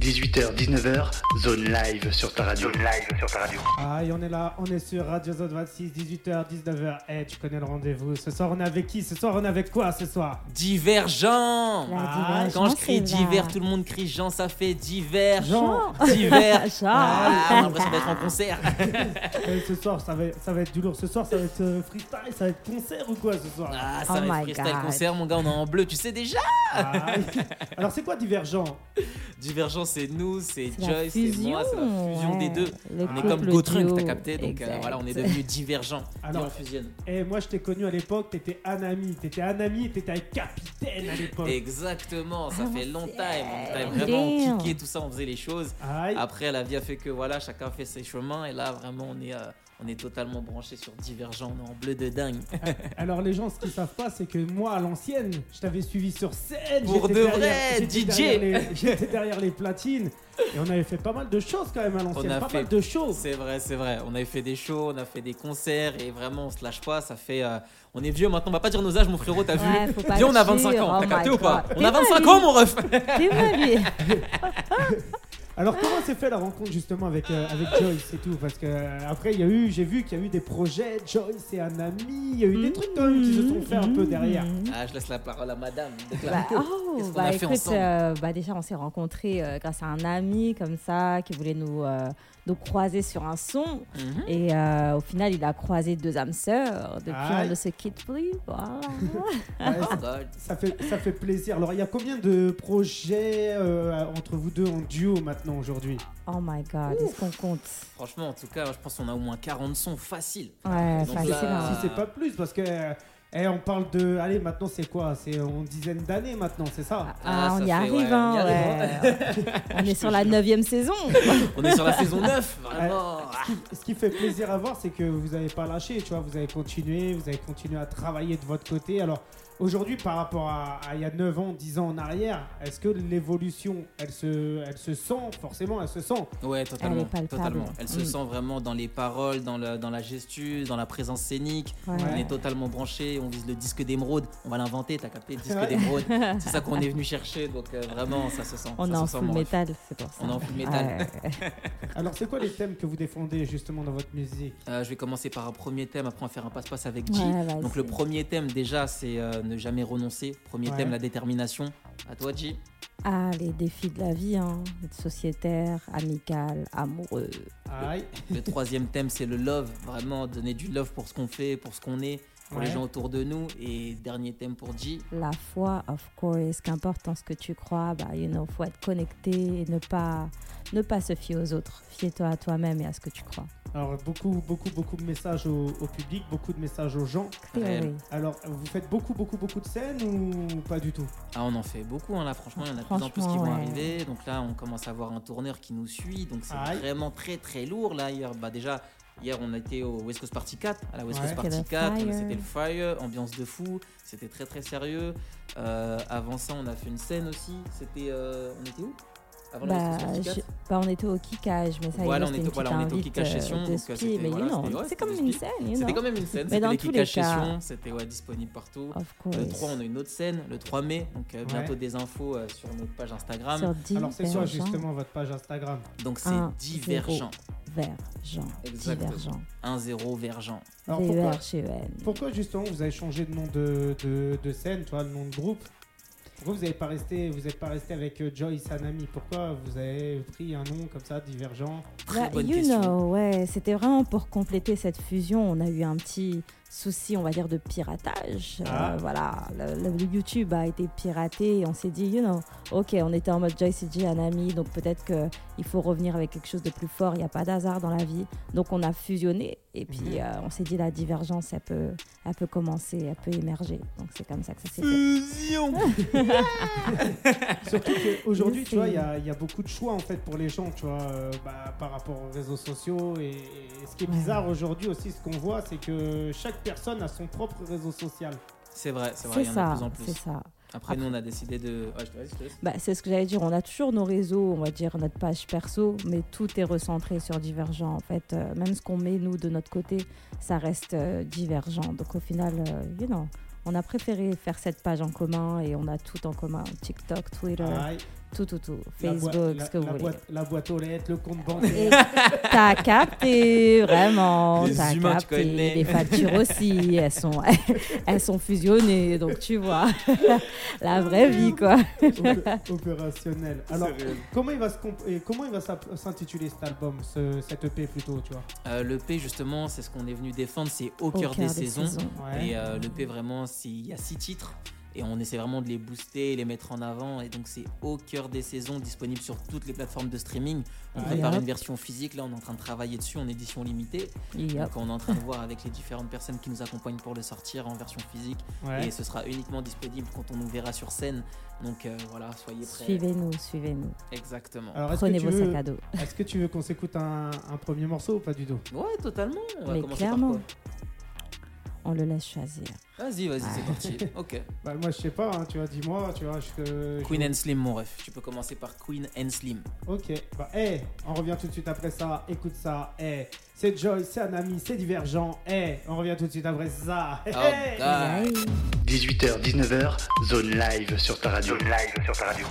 18h, 19h, zone live sur ta radio. Zone live sur ta radio. Ah, et on est là, on est sur Radio Zone 26, 18h, 19h. Eh, tu connais le rendez-vous. Ce soir, on est avec qui? Ce soir, on est avec quoi ce soir? Divergent Ah, Quand je crie divers, tout le monde crie Jean, ça fait divers. Jean. Divers. Jean. Ah, on a l'impression d'être en concert. Ce soir, ça va, ça va être du lourd. Ce soir, ça va être euh, freestyle, ça va être concert ou quoi ce soir? Ah, ça Oh va être my freestyle God. concert, mon gars, on est en bleu, tu sais déjà. Ah, Alors, c'est quoi Divergent? Divergent, c'est nous, c'est Joyce, c'est moi, c'est la fusion des deux. Le On est comme Gotrunk, t'as capté, donc euh, voilà, on est devenus divergents. Alors- et on fusionne. Eh, moi, je t'ai connu à l'époque, t'étais Anami. T'étais Anami, t'étais avec Capitaine à l'époque. Exactement, ça Ah, fait longtemps. On avait vraiment kické tout ça, on faisait les choses. Aïe. Après, la vie a fait que voilà, chacun fait ses chemins. Et là, vraiment, on est, euh, on est totalement branché sur Divergent. On est en bleu de dingue. Alors, les gens, ce qu'ils savent pas, c'est que moi, à l'ancienne, je t'avais suivi sur scène. Pour j'étais de derrière- vrai, DJ. J'étais derrière les platines. Et on avait fait pas mal de choses quand même à l'ancienne. On a Pas fait- mal de choses. C'est vrai, c'est vrai. On avait fait des shows, on a fait des concerts. Et vraiment, on se lâche pas. Ça fait. euh, on est vieux maintenant. On va pas dire nos âges, mon frérot, t'as Ouais, vu Viens, on a le 25 dire, ans. oh T'as capté ou pas. On a T'es 25 vrai, ans, mon ref. Alors comment s'est fait la rencontre justement avec, euh, avec Joyce et tout? Parce que euh, après il y a eu, j'ai vu qu'il y a eu des projets, Joyce et un ami, il y a eu des trucs quand même qui se sont faits un peu derrière. Ah, je laisse la parole à madame. Bah, oh, Qu'est-ce qu'on bah a fait écoute, euh, bah déjà on s'est rencontrés euh, grâce à un ami comme ça qui voulait nous, euh, nous croiser sur un son. Mhm. Et euh, au final, il a croisé deux âmes sœurs. Depuis, Aïe. on ne se quitte plus. Voilà. Ouais, Oh ça- fait, ça fait plaisir. Alors il y a combien de projets euh, entre vous deux en duo maintenant aujourd'hui? Oh my god, est-ce qu'on compte? Franchement, en tout cas, je pense qu'on a au moins 40 sons faciles. Ouais, Donc facile. là- hein. Si c'est pas plus parce que euh, eh, on parle de, allez maintenant c'est quoi? C'est en dizaine d'années maintenant, c'est ça? Ah, Ah, on ça y fait- arrive, ouais, hein, on y ouais. on est sur la neuvième saison. On est sur la saison 9, vraiment. Ce qui, ce qui fait plaisir à voir, c'est que vous n'avez pas lâché, tu vois, vous avez continué, vous avez continué à travailler de votre côté. Alors aujourd'hui, par rapport à, à il y a 9 ans, 10 ans en arrière, est-ce que l'évolution, elle se, elle se sent, forcément, elle se sent Ouais, totalement. palpable. totalement. Elle se Mm. sent vraiment dans les paroles, dans, le, dans la gestu, dans la présence scénique. Ouais. On est totalement branché. On vise le disque d'émeraude. On va l'inventer. T'as capté le disque Ouais. d'émeraude. C'est ça qu'on est venu chercher. Donc euh, vraiment, ça se sent. On ça est se en sent, full métal, c'est pour ça. On est en full métal. Ouais. Alors c'est quoi les thèmes que vous défendez justement dans votre musique? Euh, je vais commencer par un premier thème. Après, on va faire un passe-passe avec G. Ouais. Donc le premier thème déjà, c'est euh, ne jamais renoncer. Premier Ouais. thème, la détermination. À toi, G. Ah, les défis de la vie, hein. sociétaire, amical, amoureux. Aïe. Le troisième thème, c'est le love. Vraiment, donner du love pour ce qu'on fait, pour ce qu'on est, pour les gens autour de nous. Et dernier thème pour G. La foi, of course, qu'importe en ce que tu crois, bah, you know, faut être connecté et ne pas, ne pas se fier aux autres. Fier-toi à toi-même et à ce que tu crois. Alors beaucoup, beaucoup, beaucoup de messages au, au public, beaucoup de messages aux gens. Clearly. Alors vous faites beaucoup, beaucoup, beaucoup de scènes ou pas du tout? Ah, on en fait beaucoup hein, là, franchement, il y en a de plus en plus qui vont arriver. Donc là, on commence à avoir un tourneur qui nous suit. Donc c'est Aïe. vraiment très très lourd là. Hier, bah, déjà, hier on était au West Coast Party 4, à la West Ouais. Coast Party C'était le 4. fire. C'était le fire, ambiance de fou. C'était très très sérieux. Euh, avant ça, on a fait une scène aussi. C'était. euh, on était où? Avant Bah, West Coast Party 4 je- bah, on était au kickage, mais ça Voilà, y on est, était- c'était une voilà, on petite était au invite, kickage euh, session, de donc, spi, c'était- mais voilà, you know, c'est comme une scène, you C'était quand même une scène. Mais C'était dans les tous les cas. C'était ouais, disponible partout. Le course. 3, on a une autre scène, le 3 mai, donc euh, bientôt des infos euh, sur notre page Instagram. Sur Alors c'est Divergent. justement votre page Instagram Donc c'est divergent. Vergent. Exactement. Divergent. 1-0 vergent. Alors pourquoi, V-E-R-G-E-N. pourquoi justement vous avez changé de nom de, de, de scène, tu vois, le nom de groupe? Pourquoi vous n'êtes pas resté, vous êtes pas resté avec euh, Joyce Anami Pourquoi vous avez pris un nom comme ça, divergent? Très Bah, bonne you question. know, ouais, c'était vraiment pour compléter cette fusion. On a eu un petit souci, on va dire, de piratage. Euh, Ah. voilà, le, YouTube a été piraté et on s'est dit, you know, ok, on était en mode Joyce et J, un ami, donc peut-être qu'il faut revenir avec quelque chose de plus fort. Il n'y a pas d'hasard dans la vie. Donc on a fusionné et puis Mhm. euh, on s'est dit, la divergence, elle peut, elle peut commencer, elle peut émerger. Donc c'est comme ça que ça s'est fait. Fusion Surtout qu'aujourd'hui, tu vois, il y a, il y a beaucoup de choix en fait pour les gens, tu vois, euh, bah, par rapport aux réseaux sociaux. Et, et ce qui est Ouais. bizarre aujourd'hui aussi, ce qu'on voit, c'est que chaque personne a son propre réseau social. C'est vrai, c'est vrai, C'est il y en a de ça, plus en plus. c'est ça. Après, nous, on a décidé de. Bah, c'est ce que j'allais dire. On a toujours nos réseaux, on va dire notre page perso, mais tout est recentré sur Divergent. En fait, Euh, même ce qu'on met nous de notre côté, ça reste euh, Divergent. Donc au final, euh, you know, on a préféré faire cette page en commun et on a tout en commun TikTok, Twitter. Tout, tout, tout. Facebook, boîte- la- ce que vous la voulez. boîte, la boîte aux lettres, le compte bancaire. t'as capté, vraiment, Les t'as humains, tu capté. connais. Les factures aussi, elles sont, elles sont fusionnées, donc tu vois, la vraie vie, quoi. Opé- opérationnel. Alors, comment il va se comp- et comment il va s'app- s'intituler cet album, ce, cette EP plutôt, tu vois? Euh, le P, justement, c'est ce qu'on est venu défendre, c'est au, cœur des, saisons. Ouais. Et euh, le P, vraiment, c'est- il y a six titres. Et on essaie vraiment de les booster, les mettre en avant. Et donc, c'est au cœur des saisons, disponible sur toutes les plateformes de streaming. On Ouais. prépare une version physique. Là, on est en train de travailler dessus en édition limitée. Yup. Donc, on est en train de voir avec les différentes personnes qui nous accompagnent pour le sortir en version physique. Ouais. Et ce sera uniquement disponible quand on nous verra sur scène. Donc, euh, voilà, soyez prêts. Suivez-nous, suivez-nous. Exactement. Alors, Prenez que, tu vos veux, sacs à dos. est-ce que tu veux qu'on s'écoute un, un premier morceau ou pas du tout? Ouais, totalement. On va Mais commencer clairement. par On le laisse choisir. Vas-y, vas-y, c'est parti. Ok. bah, Moi, je sais pas, hein, tu vois, dis-moi, tu vois. Je, je- Queen and Slim, mon ref. Tu peux commencer par Queen and Slim. Ok, bah, hey, on revient tout de suite après ça. Écoute ça, hey. C'est Joy, c'est un ami, c'est divergent. Hey, on revient tout de suite après ça. Hey, Oh, hey. God. Aïe. 18h, 19h, zone live sur ta radio. Zone live sur ta radio.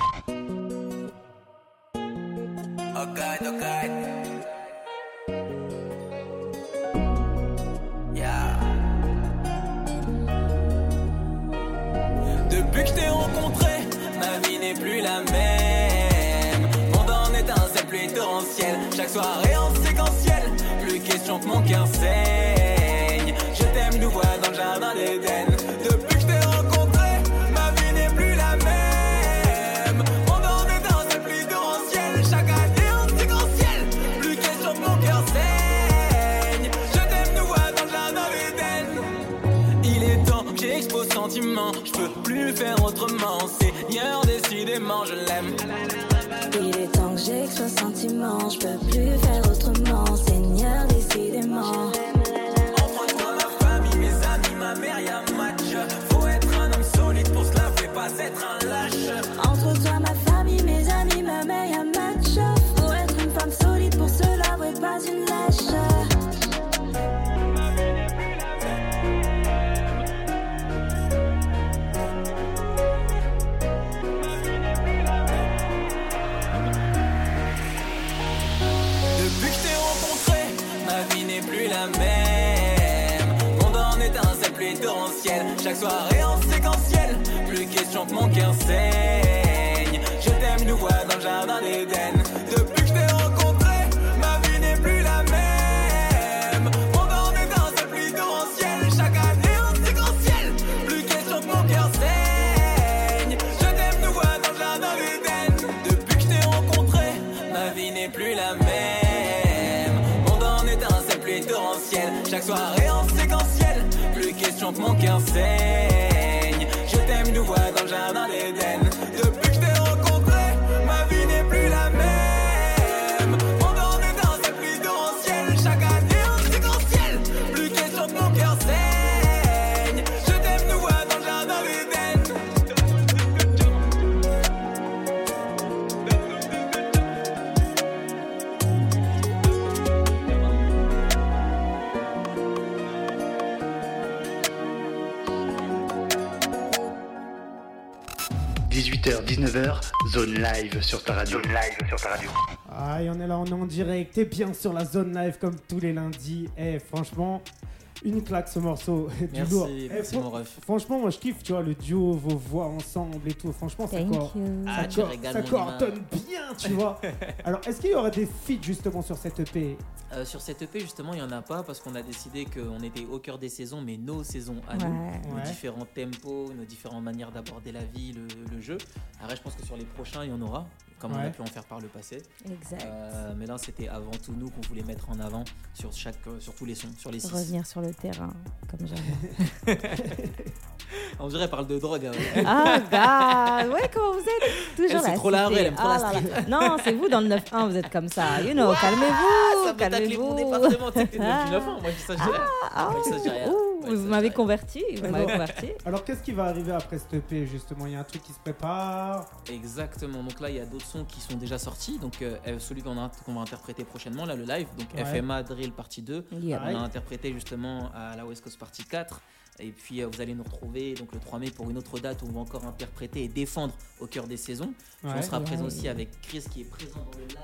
Soirée en séquentiel. Plus question que mon cœur saigne. Je t'aime, nous voilà dans le jardin d'Éden. Depuis que je t'ai rencontré, ma vie n'est plus la même. Mon en étincelle, pluie torrentielle. Chaque année en séquentiel. Plus question que mon cœur saigne. Je t'aime, nous voilà dans le jardin d'Éden. Il est temps que j'expose sentiment. Je peux plus faire autrement. J'expose sentiment, je peux plus faire autrement, Chaque soirée en séquentiel. Plus question que mon cœur saigne. Je t'aime, nous voilà dans le jardin d'Éden. Depuis que je t'ai rencontré, ma vie n'est plus la même. Monde en étincelle, pluie torrentielle. Chaque année en séquentiel. Plus question que mon cœur saigne. Je t'aime, nous voilà dans le jardin d'Éden. Depuis que je t'ai rencontré, ma vie n'est plus la même. Monde en étincelle, pluie torrentielle. Chaque soirée. Que mon cœur saigne. Je t'aime, nous voilà dans le jardin d'Éden. 19h, zone live sur ta radio. Zone live sur ta radio. Ah, et on est là, on est en direct. T'es bien sur la zone live comme tous les lundis. Eh, franchement, une claque ce morceau. du Merci, lourd. merci, fran- mon ref. Franchement, moi je kiffe, tu vois, le duo, vos voix ensemble et tout. Franchement, ça, cor-. Ah, ça, cor- ça coordonne bien, tu vois. Alors, est-ce qu'il y aurait des feats justement sur cette EP Euh, sur cette EP, justement, il n'y en a pas parce qu'on a décidé qu'on était au cœur des saisons, mais nos saisons à nous. Nos Ouais. différents tempos, nos différentes manières d'aborder la vie, le, le jeu. Après, je pense que sur les prochains, il y en aura, comme on a pu en faire par le passé. Exact. Euh, mais là, c'était avant tout nous qu'on voulait mettre en avant sur, chaque, euh, sur tous les sons, sur les six. Revenir sur le terrain, comme jamais. On dirait elle parle de drogue. hein. Ah, gars, ouais, comment vous êtes Toujours Elle, c'est la trop la elle aime trop la Ah là. Non, c'est vous dans le 9-1, vous êtes comme ça. You know, ça calmez-vous, mon calmez-vous. département, t'es Ah. 9 ans, moi je dis ça, je dis rien. Ah, Moi, je dis ça, je dis rien. ouh, Moi, je dis ça, vous m'avez converti, vous Mais m'avez bon. converti. Alors, qu'est-ce qui va arriver après cette EP justement? Il y a un truc qui se prépare Exactement. Donc là, il y a d'autres sons qui sont déjà sortis. Donc euh, celui qu'on va interpréter prochainement, là, le live. Donc Ouais. FMA Drill partie 2. Yeah. On a interprété justement à la West Coast partie 4. Et puis euh, vous allez nous retrouver donc le 3 mai pour une autre date où on va encore interpréter et défendre au cœur des saisons. Ouais. on sera Ouais. présent aussi avec Chris qui est présent dans le live,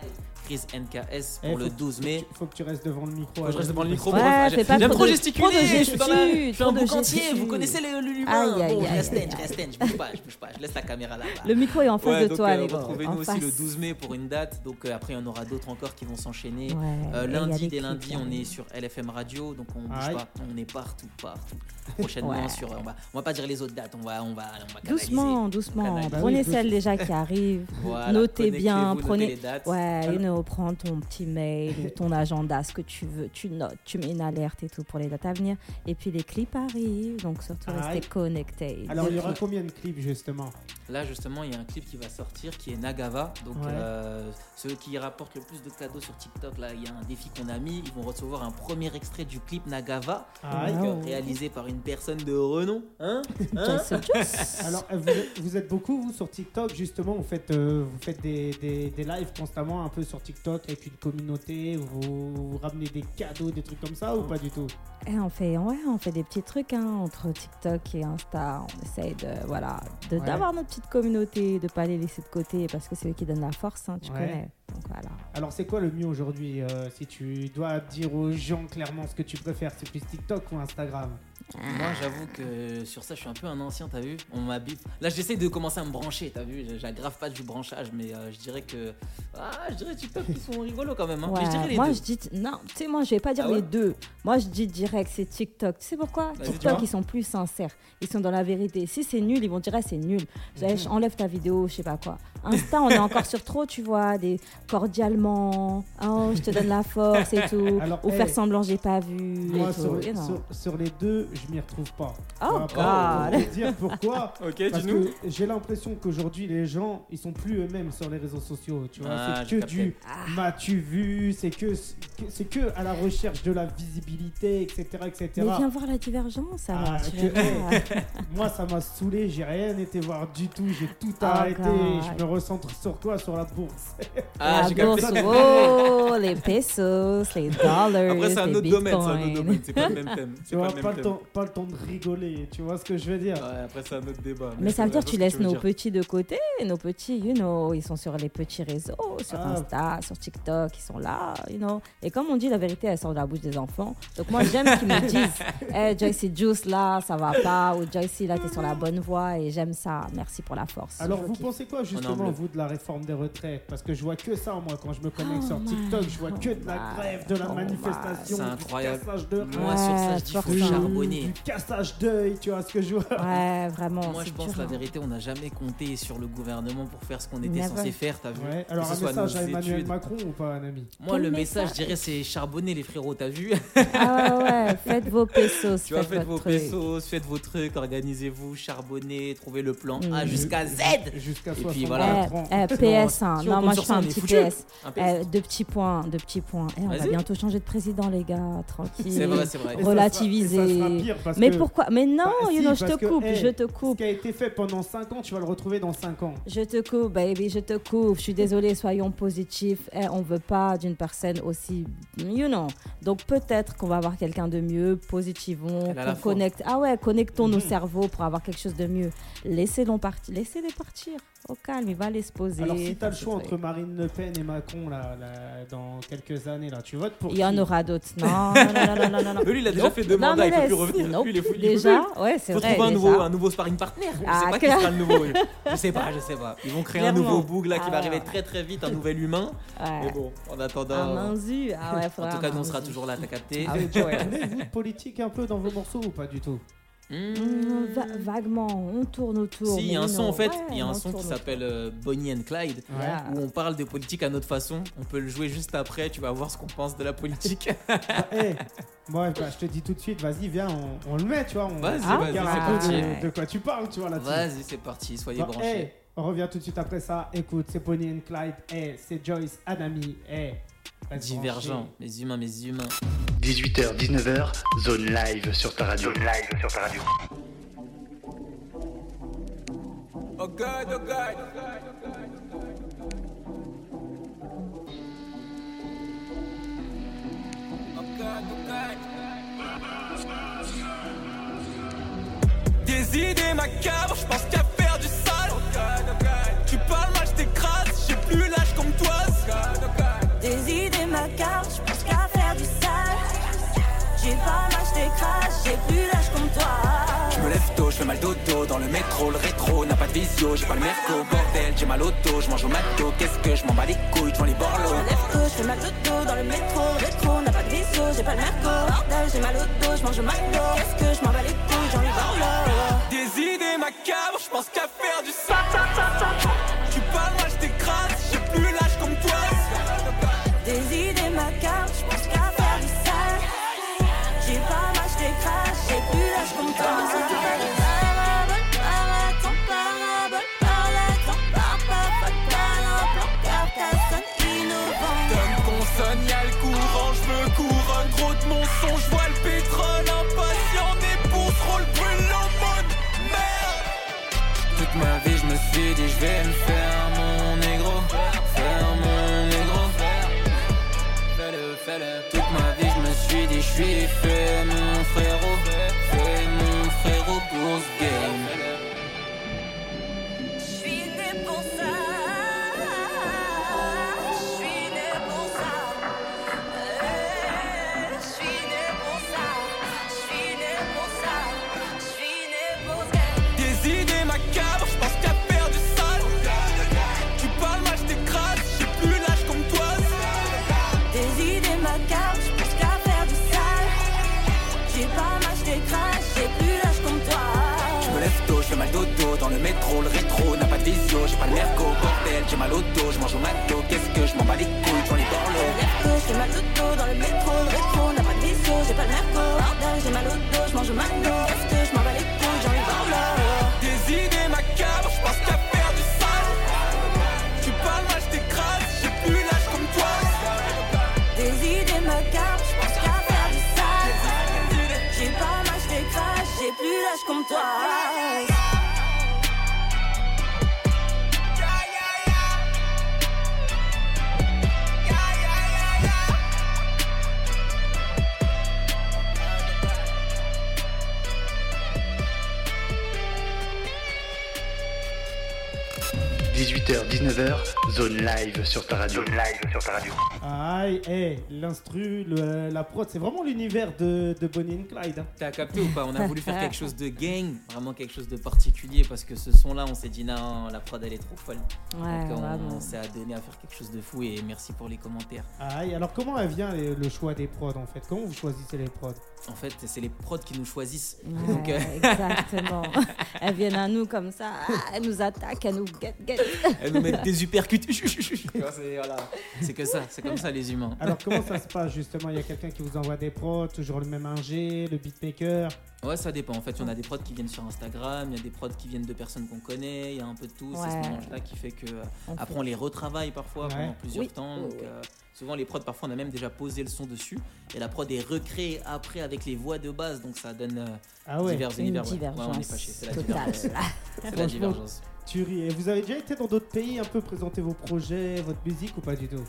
Chris NKS pour Eh, le faut- 12 mai. Il faut que tu restes devant le micro. Faut que je reste devant le micro. Pour J'aime trop gesticuler. trop de Je suis dans la- je suis un entier. gestu. Vous connaissez le- l'humain. Bon, je reste, je reste, je bouge pas, je bouge pas. Je laisse la caméra là. Le micro est en face Ouais, de donc, toi, euh, les gars. Retrouvez-nous aussi le face. 12 mai pour une date. Donc euh, après, il y en aura d'autres encore qui vont s'enchaîner. Euh, lundi, des dès lundi, qui on est sur LFM Radio, donc on bouge pas, on est partout, partout. Prochainement Ouais. sur, on va, on va pas dire les autres dates, on va, on va, on va canaliser. Doucement, doucement. Canaliser. Prenez celles déjà qui arrivent. Voilà, Notez bien, connectez-vous, notez prenez- les dates. Ouais, you know, prends ton petit mail ou ton agenda, ce que tu veux, tu notes, tu mets une alerte et tout pour les dates à venir. Et puis les clips arrivent, donc surtout Aïe. restez connectés. Alors, il y aura combien de clips justement? Là, justement, il y a un clip qui va sortir qui est Nagava. Donc, Ouais. euh, ceux qui rapportent le plus de cadeaux sur TikTok, là, il y a un défi qu'on a mis. Ils vont recevoir un premier extrait du clip Nagava, donc, euh, Wow. réalisé par une personne de renom. Hein Hein Alors, euh, vous êtes, vous êtes beaucoup, vous, sur TikTok, justement, vous faites, euh, vous faites des, des, des lives constamment un peu sur TikTok avec une communauté, vous, vous ramenez des cadeaux, des trucs comme ça ou pas du tout? Eh, on fait, ouais, on fait des petits trucs hein, entre TikTok et Insta. On essaye de, voilà, de- Ouais. d'avoir notre petite communauté, de pas les laisser de côté parce que c'est eux qui donnent la force, hein, tu Ouais. connais. Donc voilà. Alors, c'est quoi le mieux aujourd'hui euh, Si tu dois dire aux gens clairement ce que tu préfères, c'est plus TikTok ou Instagram? Moi, j'avoue que sur ça, je suis un peu un ancien, t'as vu? On m'a bip. Là, j'essaie de commencer à me brancher, t'as vu? J'aggrave pas du branchage, mais euh, je dirais que. Ah, je dirais TikTok, ils sont rigolos quand même. Hein. Mais je Ouais, dirais les moi deux. je dis non, tu sais moi je vais pas dire Ah ouais? les deux. Moi je dis direct c'est TikTok. Tu sais pourquoi? TikTok ils sont plus sincères. Ils sont dans la vérité. Si c'est nul, ils vont dire ah, c'est nul. Mhm. J'allais- Enlève ta vidéo, je sais pas quoi. Insta, on est encore sur trop, tu vois, des cordialement. Oh, je te donne la force et tout. Alors, Ou hey, faire semblant j'ai pas vu. Moi, et tout. sur, les deux, je m'y retrouve pas. Oh, pour- God. pour te dire pourquoi Ok, Parce dis-nous. que j'ai l'impression qu'aujourd'hui, les gens, ils sont plus eux-mêmes sur les réseaux sociaux. Tu vois, Ah, c'est que capté. du m'as-tu vu, c'est que, c'est que à la recherche de la visibilité, etc., etc. Mais viens voir la divergence alors. Ah, que- voir. Moi, ça m'a saoulé, j'ai rien été voir du tout, j'ai tout Oh, arrêté. God. Je me recentre sur quoi Sur la bourse. Ah, la j'ai capté. bourse, oh, les pesos, les dollars, Après, c'est un autre domaine, c'est un autre domaine. C'est pas le même thème. Tu C'est vois, pas le pas temps, pas le temps de rigoler, tu vois ce que je veux dire? Ouais, après, c'est un autre débat. Mais ça veut dire que tu laisses nos dire. petits de côté. Nos petits, you know, ils sont sur les petits réseaux, sur Ah. Insta, sur TikTok, ils sont là, you know. Et comme on dit, la vérité, elle sort de la bouche des enfants. Donc moi, j'aime qu'ils me disent, hey, Joycey Juice, là, ça va pas, ou Joycey, là, t'es sur la bonne voie, et j'aime ça. Merci pour la force. Alors, vous pensez quoi en justement, vous, de la réforme des retraites Parce que je vois que ça, moi, quand je me connecte Oh sur TikTok, je vois que de la grève, de la Oh manifestation, C'est du incroyable. cassage de Moi, sur ça, je dis, faut charbonner. du cassage d'œil, tu vois ce que je vois Ouais, vraiment. Moi, je pense dur, la hein. vérité, on n'a jamais compté sur le gouvernement pour faire ce qu'on était censé faire, t'as vu? Ouais, alors ce un soit message à Emmanuel études. Macron ou pas, un ami? Moi, le message, je dirais, c'est charbonner les frérots, t'as vu? Ah ouais, ouais, faites vos pesos. Tu vois, faites vos pesos, faites vos trucs, organisez-vous, charbonnez, trouvez le plan A Mhm. jusqu'à Z. Jusqu'à Et 60 puis voilà. Eh, eh, PS, hein. Si non, moi je fais un petit foutu. PS. Un. Eh, deux petits points, deux petits points. Eh, on va bientôt changer de président, les gars, tranquille. C'est vrai, c'est vrai. Et ça sera- relativiser. Mais que pourquoi Mais non, Bah, you know, je te que, coupe, hey, je te ce coupe. qui a été fait pendant 5 ans, tu vas le retrouver dans 5 ans. Je te coupe, baby, je te coupe. Je suis désolée, soyons positifs. Eh, on veut pas d'une personne aussi, you know. Donc peut-être qu'on va avoir quelqu'un de mieux, positivons, qu'on connecte. Ah ouais, connectons nos Mhm. cerveaux pour avoir quelque chose de mieux. Laissez-les partir, laissez-les partir. Au calme, il va les se poser. Alors si t'as le choix entre Marine Le Pen et Macron là, là, dans quelques années, là, tu votes pour Il y en aura d'autres. Non, non, non, non, non. Lui, il a déjà Nope. fait deux mandats, il peut plus revenir. Nope. Lui, il est fou- il peut Déjà, plus. ouais, c'est Faut vrai. trouver un nouveau, un nouveau sparring partner. Je Ah, sais pas qui sera le nouveau. Je sais pas, je sais pas. Ils vont créer un nouveau boug là qui va Ah. arriver très très vite, un nouvel humain. Ouais. Mais bon, en attendant. vue. Ah ouais, En tout cas, on sera toujours là, t'as capté. Ah Parlez-vous de politique un peu dans vos morceaux ou pas du tout? Mmh, va- vaguement, on tourne autour. Si, il y a un son non. en fait, Ouais, il y a un on son qui s'appelle euh, Bonnie and Clyde, où on parle de politique à notre façon. On peut le jouer juste après, tu vas voir ce qu'on pense de la politique. Bah, hey, Moi, bah, je te dis tout de suite, vas-y, viens, on, on le met, tu vois. On, Vas-y, on vas-y, regarde c'est parti. de, de quoi tu parles, tu vois, là-dessus. Vas-y, c'est parti, soyez Bon, branchés. hey, on revient tout de suite après ça. Écoute, c'est Bonnie and Clyde. Hey, c'est Joyce, Anami. Hey, Divergent, mes humains, mes humains. 18h, 19h, zone live sur ta radio. Zone live sur ta radio. Oh God, oh God. Oh God, oh God. macabres, je pense qu'à faire du sale. Tu parles mal, je t'écrase, j'ai plus l'âge comme toi. Des idées macabres, je pense qu'à faire du sale. J'ai pas mal, je t'écrase, j'ai plus l'âge comme toi. Je me lève tôt, je fais mal dodo dans le métro, le rétro n'a pas de visio, j'ai pas le merco, bordel, j'ai mal au dos, je mange au mato, qu'est-ce que je m'en bats les couilles, je vends les Je borlots. me lève tôt, je fais mal dos dans le métro, le rétro n'a pas de visio, j'ai pas le merco. Bordel, j'ai mal au dos, je mange au McDo. Qu'est-ce que je m'en bats les couilles, j'en ai barlow. Des idées macabres, je pense qu'à faire du sale. Toute ma vie, je me suis dit, je vais me faire mon négro. Faire mon négro. Fais-le, fais-le. Toute ma vie, je me suis dit, je suis fait mon frérot. Fait mon frérot pour la prod, c'est vraiment l'univers de, de Bonnie and Clyde. hein. T'as capté ou pas On a voulu faire quelque chose de gang, vraiment quelque chose de particulier parce que ce son-là, on s'est dit non, la prod elle est trop folle. Ouais, Donc on, s'est adonné à faire quelque chose de fou et merci pour les commentaires. Aïe, alors comment elle vient le choix des prods en fait? Comment vous choisissez les prods? En fait, c'est les prods qui nous choisissent. Ouais, Donc, euh, exactement. elles viennent à nous comme ça, ah, elles nous attaquent, elles nous guettent, guettent. elles nous mettent des uppercuts. Voilà. C'est que ça, c'est comme ça les humains. Alors comment ça se passe justement? Il y a quelqu'un qui vous envoie des prods, toujours le même ingé, le beatmaker Ouais, ça dépend. En fait, on a des prods qui viennent sur Instagram, il y a des prods qui viennent de personnes qu'on connaît, il y a un peu de tout. C'est ce mélange-là qui fait que euh, On après on les retravaille parfois Ouais. pendant plusieurs Oui. temps. Donc, euh, souvent les prods, parfois on a même déjà posé le son dessus et la prod est recréée après avec les voix de base, donc ça donne euh, Ah ouais, divers univers. ouais. Ouais, divergence on est pas chier, c'est la totale. divergence. C'est la divergence. tu ris. Et vous avez déjà été dans d'autres pays un peu présenter vos projets, votre musique ou pas du tout?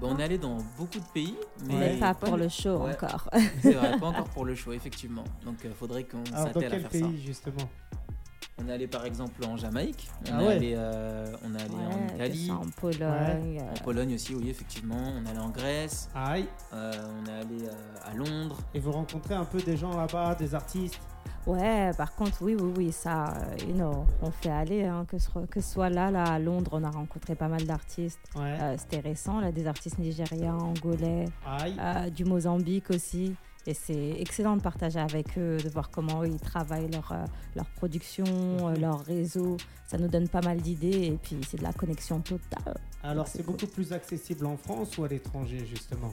Bon, on est allé dans beaucoup de pays, mais Mais pas pour le show Ouais. encore. C'est vrai, pas encore pour le show, effectivement. Donc il faudrait qu'on s'attelle à quel faire pays ça. justement? On est allé par exemple en Jamaïque, on Ah est ouais. allé, euh, on est allé en Ouais, Italie, en Pologne. euh, en Pologne aussi, oui, effectivement. On est allé en Grèce, Aïe, euh, on est allé euh, à Londres. et vous rencontrez un peu des gens là-bas, des artistes? Ouais, par contre, oui, oui, oui, ça, euh, you know, on fait aller, hein, que, ce, que ce soit là, là, à Londres, on a rencontré pas mal d'artistes. Ouais. Euh, C'était récent, là, des artistes nigériens, angolais, euh, du Mozambique aussi. Et c'est excellent de partager avec eux, de voir comment eux, ils travaillent leur, leur production, euh, leur réseau. Ça nous donne pas mal d'idées et puis c'est de la connexion totale. Alors c'est c'est beaucoup plus accessible en France ou à l'étranger justement?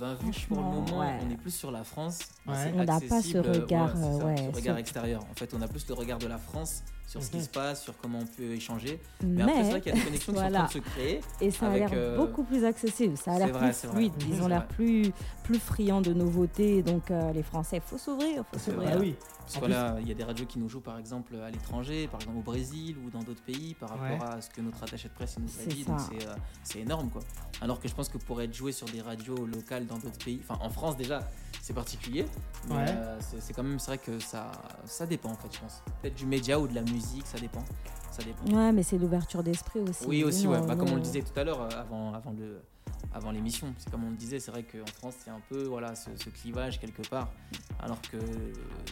Ben, vu que pour le Franchement, moment, ouais. on est plus sur la France, Ouais. On n'a pas ce accessible, regard, euh, ouais, ce regard sur- extérieur. En fait, on a plus le regard de la France sur ce qui Mhm. se passe, sur comment on peut échanger. Mais, après, c'est vrai qu'il y a des connexions voilà. qui sont en train de se créer. Et ça a l'air euh, beaucoup plus accessible, ça a c'est l'air vrai, plus c'est vrai. fluide, ils ont l'air plus, plus friands de nouveautés. Donc euh, les Français, il faut s'ouvrir, faut s'ouvrir. Ah oui. Parce En que là, il y a des radios qui nous jouent par exemple à l'étranger, par exemple au Brésil ou dans d'autres pays, par rapport Ouais. à ce que notre attaché de presse nous a C'est dit. Donc c'est euh, c'est énorme quoi. Alors que je pense que pour être joué sur des radios locales dans d'autres pays, enfin en France déjà, c'est particulier. Mais Ouais. euh, c'est quand même, c'est vrai que ça, ça dépend en fait, je pense. Peut-être du média ou de la musique, ça dépend. Ça dépend. Ouais, mais c'est l'ouverture d'esprit aussi. Oui, aussi, ouais. Bah, comme on le nous- disait tout à l'heure, euh, avant, avant le. Avant l'émission, c'est comme on le disait, c'est vrai qu'en France c'est un peu voilà ce, ce clivage quelque part, alors que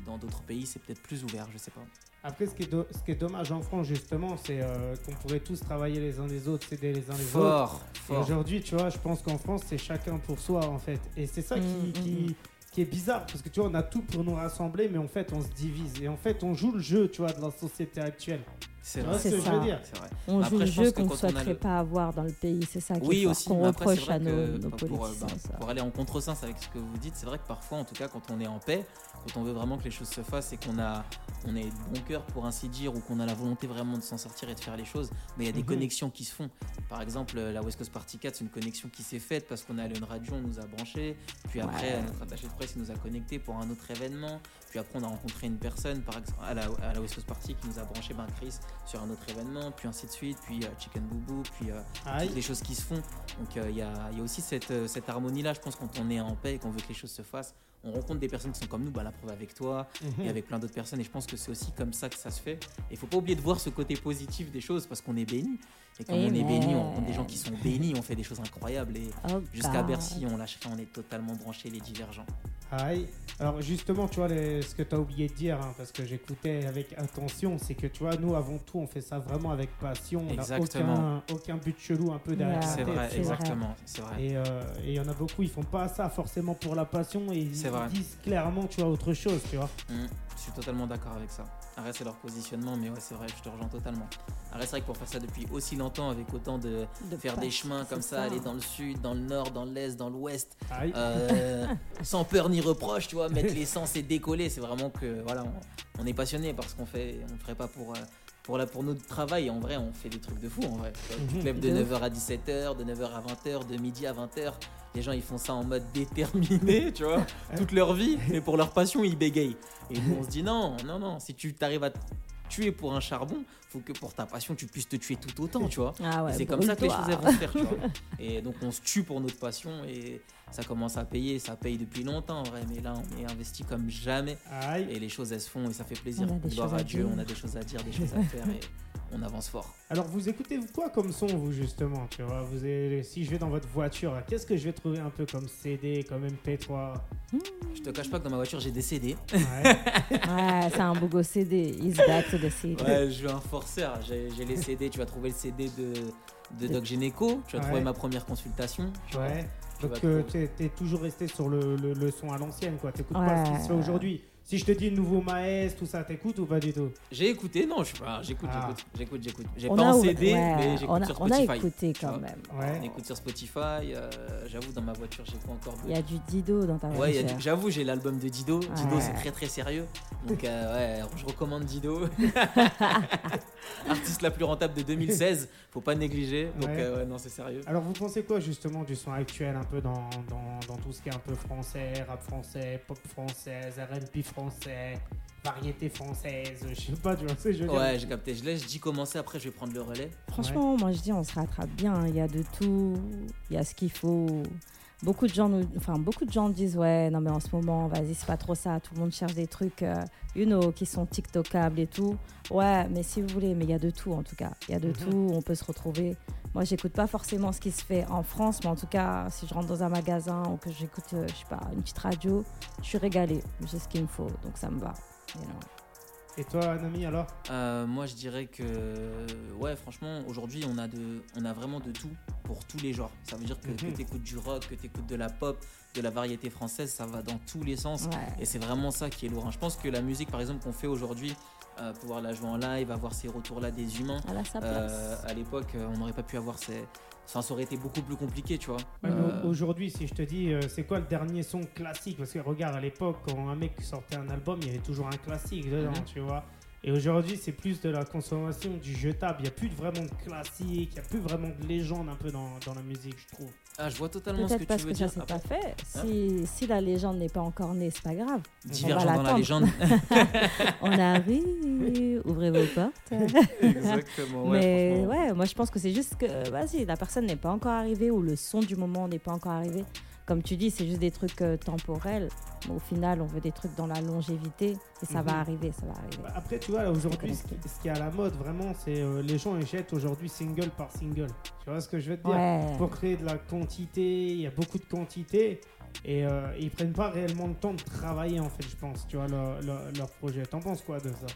dans d'autres pays c'est peut-être plus ouvert, je sais pas. Après, ce qui, est do- ce qui est dommage en France, justement, c'est euh, qu'on pourrait tous travailler les uns les autres, s'aider les uns les autres. Fort, Et fort. aujourd'hui, tu vois, je pense qu'en France, c'est chacun pour soi, en fait. Et c'est ça qui, Mm, qui, qui est bizarre, parce que tu vois, on a tout pour nous rassembler, mais en fait, on se divise. Et en fait, on joue le jeu, tu vois, de la société actuelle. C'est vrai, vois ce que C'est je ça. veux dire? C'est vrai. On Après, joue le je pense jeu que qu'on ne quand on a souhaiterait le- pas avoir dans le pays. C'est ça Oui qu'on après, c'est reproche vrai à nos, que nos pour, euh, politiciens. bah, ça. pour aller en contresens avec ce que vous dites, c'est vrai que parfois, en tout cas, quand on est en paix, quand on veut vraiment que les choses se fassent et qu'on a, on est de bon cœur pour ainsi dire, ou qu'on a la volonté vraiment de s'en sortir et de faire les choses, mais il y a des Mhm. connexions qui se font. Par exemple, euh, la West Coast Party 4, c'est une connexion qui s'est faite parce qu'on est allé à une radio, on nous a branchés, puis après, Ouais. notre attaché de presse il nous a connectés pour un autre événement, puis après, on a rencontré une personne, par exemple, à la, à la West Coast Party qui nous a branché, ben, Chris, sur un autre événement, puis ainsi de suite, puis euh, Chicken Boubou, puis euh, toutes les choses qui se font. Donc euh, il y, a, il y a aussi cette, euh, cette harmonie-là, je pense, quand on est en paix et qu'on veut que les choses se fassent. On rencontre des personnes qui sont comme nous, bah, la preuve avec toi Mhm. et avec plein d'autres personnes. Et je pense que c'est aussi comme ça que ça se fait. Et il faut pas oublier de voir ce côté positif des choses parce qu'on est béni. Et comme on est béni, on rencontre des gens qui sont bénis, on fait des choses incroyables. Et Oh, jusqu'à. Bercy, on lâche rien, on est totalement branchés, les divergents. Aïe. Alors justement, tu vois, les- ce que tu as oublié de dire, hein, parce que j'écoutais avec attention, c'est que tu vois, nous, avant tout, on fait ça vraiment avec passion. On n'a Exactement. aucun, aucun but chelou un peu derrière C'est vrai, exactement. C'est vrai. Et euh, il y en a beaucoup, ils font pas ça forcément pour la passion et ils disent clairement, tu vois, autre chose, tu vois. Mm, je suis totalement d'accord avec ça. Après, c'est leur positionnement, mais ouais, c'est vrai, je te rejoins totalement. Après, c'est vrai que pour faire ça depuis aussi longtemps, avec autant de De faire des chemins comme ça, ça. aller dans le sud, dans le nord, dans l'est, dans l'ouest, euh, sans peur ni reproche, tu vois, mettre l'essence et décoller, c'est vraiment que voilà, on, on est passionné parce qu'on fait, on ferait pas pour. euh, pour, la, pour notre travail, en vrai, on fait des trucs de fou. En vrai. Tu te Mhm. de De 9h à 17h, de 9h à 20h, de midi à 20h. Les gens, ils font ça en mode déterminé, tu vois, toute leur vie. Mais pour leur passion, ils bégayent. Et nous, on se dit non, non, non. Si tu t'arrives à te tuer pour un charbon, faut que pour ta passion, tu puisses te tuer tout autant, tu vois. Ah ouais, c'est comme ça que les choses vont se faire, tu vois. Et donc on se tue pour notre passion et ça commence à payer, ça paye depuis longtemps en vrai, mais là on est investi comme jamais Aïe. et les choses elles se font et ça fait plaisir. On a des Gloire choses à Dieu, dire. on a des choses à dire, des choses à faire et on avance fort. Alors vous écoutez quoi comme son vous justement tu vois? Vous avez- si je vais dans votre voiture qu'est-ce que je vais trouver un peu comme CD comme MP3 Je te cache pas que dans ma voiture j'ai des CD. ouais. Ouais, c'est un beau gosse CD. He's back to the CD. Ouais, je veux un forceur. J'ai les CD, tu vas trouver le CD de, de Doc Gynéco, tu vas Ouais. trouver ma première consultation. tu vois. ouais. Tu donc euh, t'es t'es toujours resté sur le, le- le son à l'ancienne quoi. T'écoutes pas ce qui se fait aujourd'hui si je te dis nouveau Maes tout ça t'écoutes ou pas du tout? J'ai écouté, non, je sais pas, j'écoute, Ah. j'écoute, j'écoute, j'écoute. J'ai pas en CD, ouais, mais j'écoute sur on a Spotify. écouté quand même. ouais On écoute sur Spotify. euh, J'avoue, dans ma voiture, j'ai pas encore. Il y a du Dido dans ta voiture. Ouais, j'avoue, j'ai l'album de Dido. Dido, c'est très très sérieux. Donc, euh, ouais, je recommande Dido. Artiste la plus rentable de 2016. Faut pas négliger. Donc, Ouais. euh, ouais, non, c'est sérieux. alors vous pensez quoi justement du son actuel un peu dans, dans, dans tout ce qui est un peu français rap français pop française R&B français variété française je sais pas tu vois ce que je veux dire Ouais, j'ai capté. Je laisse J commencer. Après, je vais prendre le relais. Franchement, moi je dis on se rattrape bien. Il y a de tout. Il y a ce qu'il faut. Beaucoup de gens nous, enfin beaucoup de gens disent ouais non mais en ce moment vas-y c'est pas trop ça. Tout le monde cherche des trucs, euh, you know, qui sont tiktokables et tout. Ouais, mais si vous voulez, mais il y a de tout en tout cas. Il y a de Mhm. tout. On peut se retrouver. Moi j'écoute pas forcément ce qui se fait en France, mais en tout cas si je rentre dans un magasin ou que j'écoute, euh, je sais pas, une petite radio, je suis régalée. J'ai ce qu'il me faut, donc ça me va. you know. Et toi Nami alors Euh, moi, je dirais que, ouais, franchement, aujourd'hui, on a de, on a vraiment de tout pour tous les genres. Ça veut dire que, Mhm. que tu écoutes du rock, que tu écoutes de la pop, de la variété française, ça va dans tous les sens. Ouais. Et c'est vraiment ça qui est lourd. hein. Je pense que la musique, par exemple, qu'on fait aujourd'hui, euh, pouvoir la jouer en live, avoir ces retours-là des humains, Elle a sa place. euh, à l'époque, euh, on n'aurait pas pu avoir ces. Enfin, ça aurait été beaucoup plus compliqué, tu vois. Ouais, Euh, au- Aujourd'hui, si je te dis, euh, c'est quoi le dernier son classique? Parce que regarde, à l'époque, quand un mec sortait un album, il y avait toujours un classique dedans, Mhm. tu vois. Et aujourd'hui, c'est plus de la consommation du jetable. Il n'y a plus de vraiment de classique, il n'y a plus vraiment de légende un peu dans, dans la musique, je trouve. Ah, je vois totalement ce que parce tu veux que ça dire. s'est Après, pas fait. Si, si la légende n'est pas encore née, c'est pas grave. Divergent dans la légende. On arrive, ouvrez vos portes. Exactement. Ouais, Mais ouais, moi je pense que c'est juste que, vas-y, la personne n'est pas encore arrivée ou le son du moment n'est pas encore arrivé. Comme tu dis, c'est juste des trucs euh, temporels. Mais au final, on veut des trucs dans la longévité et ça va Mhm. arriver, ça va arriver. Bah, Après, tu vois, aujourd'hui, ce qui, connecté. ce qui est à la mode, vraiment, c'est euh, les gens achètent aujourd'hui single par single. Tu vois ce que je veux te dire? Ouais. Pour créer de la quantité, il y a beaucoup de quantité. Et euh, ils prennent pas réellement le temps de travailler, en fait, je pense, tu vois, leur, leur, leur projet. T'en penses quoi de ça?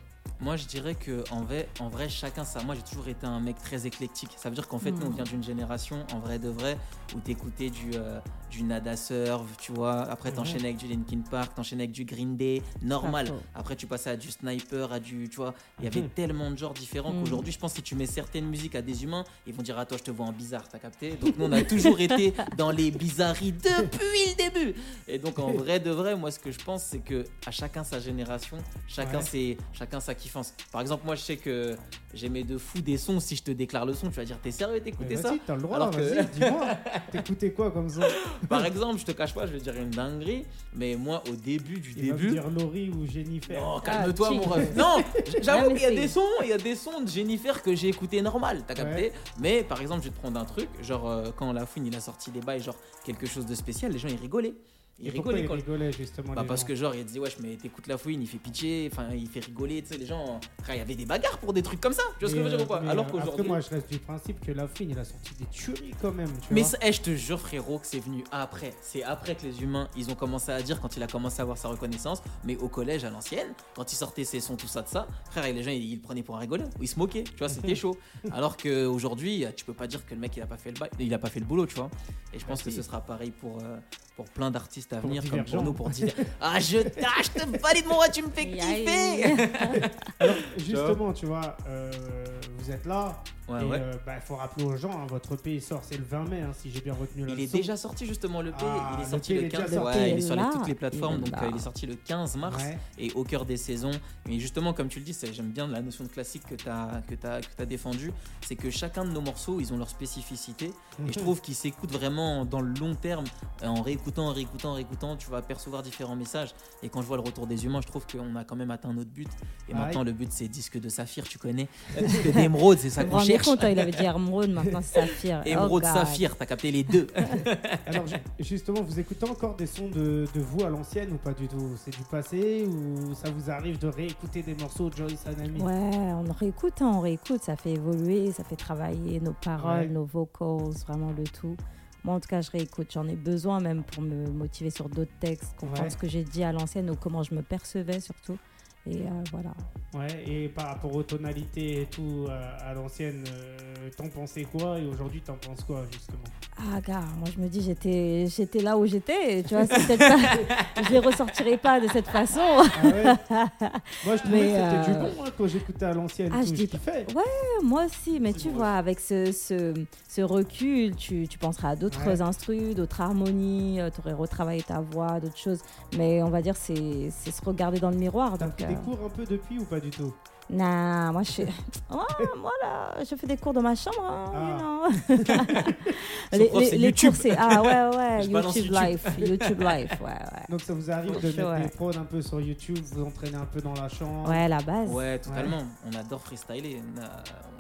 Moi, je dirais que en vrai, en vrai, chacun ça. Moi, j'ai toujours été un mec très éclectique. Ça veut dire qu'en fait, nous, on vient d'une génération, en vrai de vrai, où t'écoutais du euh, du Nada Surf, tu vois. Après, t'enchaînais avec du Linkin Park, t'enchaînais avec du Green Day, normal. Après, tu passais à du Sniper, à du, tu vois. Il y avait Mhm. tellement de genres différents Mhm. qu'aujourd'hui, je pense que si tu mets certaines musiques à des humains, ils vont dire à toi, je te vois en bizarre, t'as capté? Donc nous, on a toujours été dans les bizarreries depuis le début. Et donc, en vrai de vrai, moi, ce que je pense, c'est que à chacun sa génération, chacun Ouais. ses, chacun sa kiffance. Par exemple, moi, je sais que j'aimais de fou des sons. Si je te déclare le son, tu vas dire, t'es sérieux, t'écoutais ça t'as le droit, Alors que- vas-y, dis-moi. T'écoutais quoi comme ça Par exemple, je te cache pas, je vais dire une dinguerie, mais moi, au début du Il début. dire Laurie ou Jennifer. Oh, calme-toi, Ah, mon chill. ref. Non, j'avoue qu'il y a des sons, il y a des sons de Jennifer que j'ai écouté normal, t'as capté. Ouais. Mais par exemple, je vais te prendre un truc, genre euh, quand La Fouine il a sorti des bails, genre quelque chose de spécial, les gens ils rigolaient. Et pourquoi rigolaient il quand. rigolait justement Bah parce gens que genre il disait wesh mais t'écoutes la fouine il fait pitié enfin il fait rigoler tu sais les gens frère il y avait des bagarres pour des trucs comme ça tu vois ce que je veux dire ou pas? alors euh, qu'aujourd'hui moi, je reste du principe que la fouine, il a sorti des tueries quand même. Tu mais vois. ça- eh, je te jure frérot que c'est venu après. C'est après que les humains ils ont commencé à dire quand il a commencé à avoir sa reconnaissance. Mais au collège à l'ancienne, quand il sortait ses sons tout ça de ça, frère les gens ils, ils le prenaient pour un rigoleur ou ils se moquaient. Tu vois c'était chaud. Alors qu'aujourd'hui tu peux pas dire que le mec il a pas fait le bail, il a pas fait le boulot tu vois. Et je pense Ah, que si. ce sera pareil pour euh, pour plein d'artistes à Pour venir comme Divergent. pour nous pour dire ah je tâche te valide mon roi tu me fais kiffer. Alors, justement, tu vois, euh, vous êtes là. Ouais, et ouais. euh, bah, faut rappeler aux gens, hein, votre pays sort, c'est le 20 mai, hein, si j'ai bien retenu la Il est déjà sorti justement le P, Ah, il est le sorti le il déjà 15, sorti. ouais, il est sur les- toutes les il plateformes, donc euh, il est sorti le 15 mars Ouais. et au cœur des saisons. Mais justement, comme tu le dis, j'aime bien la notion de classique que tu as, que t'as- que t'as défendu, c'est que chacun de nos morceaux, ils ont leur spécificité et je trouve qu'ils s'écoutent vraiment dans le long terme, euh, en réécoutant, en réécoutant, en réécoutant, tu vas percevoir différents messages. Et quand je vois le retour des humains, je trouve qu'on a quand même atteint notre but. Et Ah, maintenant, oui. le but, c'est disque de saphir, tu connais. disque d'émeraude, c'est ça qu'on cherche. compte, hein, il avait dit Emeraude, maintenant c'est Saphir. Oh, Émeraude, saphir, t'as capté les deux. Alors, ju- justement, vous écoutez encore des sons de, de vous à l'ancienne ou pas du tout? C'est du passé ou ça vous arrive de réécouter des morceaux de Joyce Anami Ouais, on réécoute, hein, on réécoute, ça fait évoluer, ça fait travailler nos paroles, Ouais. nos vocals, vraiment le tout. Moi, en tout cas, je réécoute. J'en ai besoin même pour me motiver sur d'autres textes, comprendre Ouais. ce que j'ai dit à l'ancienne ou comment je me percevais surtout. Et euh, voilà. Ouais, et par rapport aux tonalités et tout euh, à l'ancienne, euh, t'en pensais quoi et aujourd'hui t'en penses quoi justement? Ah, gars, moi je me dis, j'étais, j'étais là où j'étais. Tu vois, c'est peut-être pas- je les ressortirai pas de cette façon. Ah ouais? Moi je trouvais que c'était du euh, bon hein, quand j'écoutais à l'ancienne. Ah, tout, je je dis kiffais. Moi aussi, mais tu bon, vois, avec ce, ce, ce recul, tu, tu penseras à d'autres Ouais. instrus, d'autres harmonies, tu aurais retravaillé ta voix, d'autres choses. Mais on va dire, c'est c'est se regarder dans le miroir. T'as Donc, pris euh, des cours un peu depuis ou pas du tout? Nah, moi je suis. Moi là, je fais des cours dans ma chambre. hein, Ah. you know. les prof, les cours, c'est. Ah ouais, ouais, YouTube, YouTube. Life. YouTube Life, ouais, ouais. Donc ça vous arrive Pour de sure, mettre ouais. des prods un peu sur YouTube, vous entraînez un peu dans la chambre? Ouais, la base. Ouais, totalement. On adore freestyler. On, a-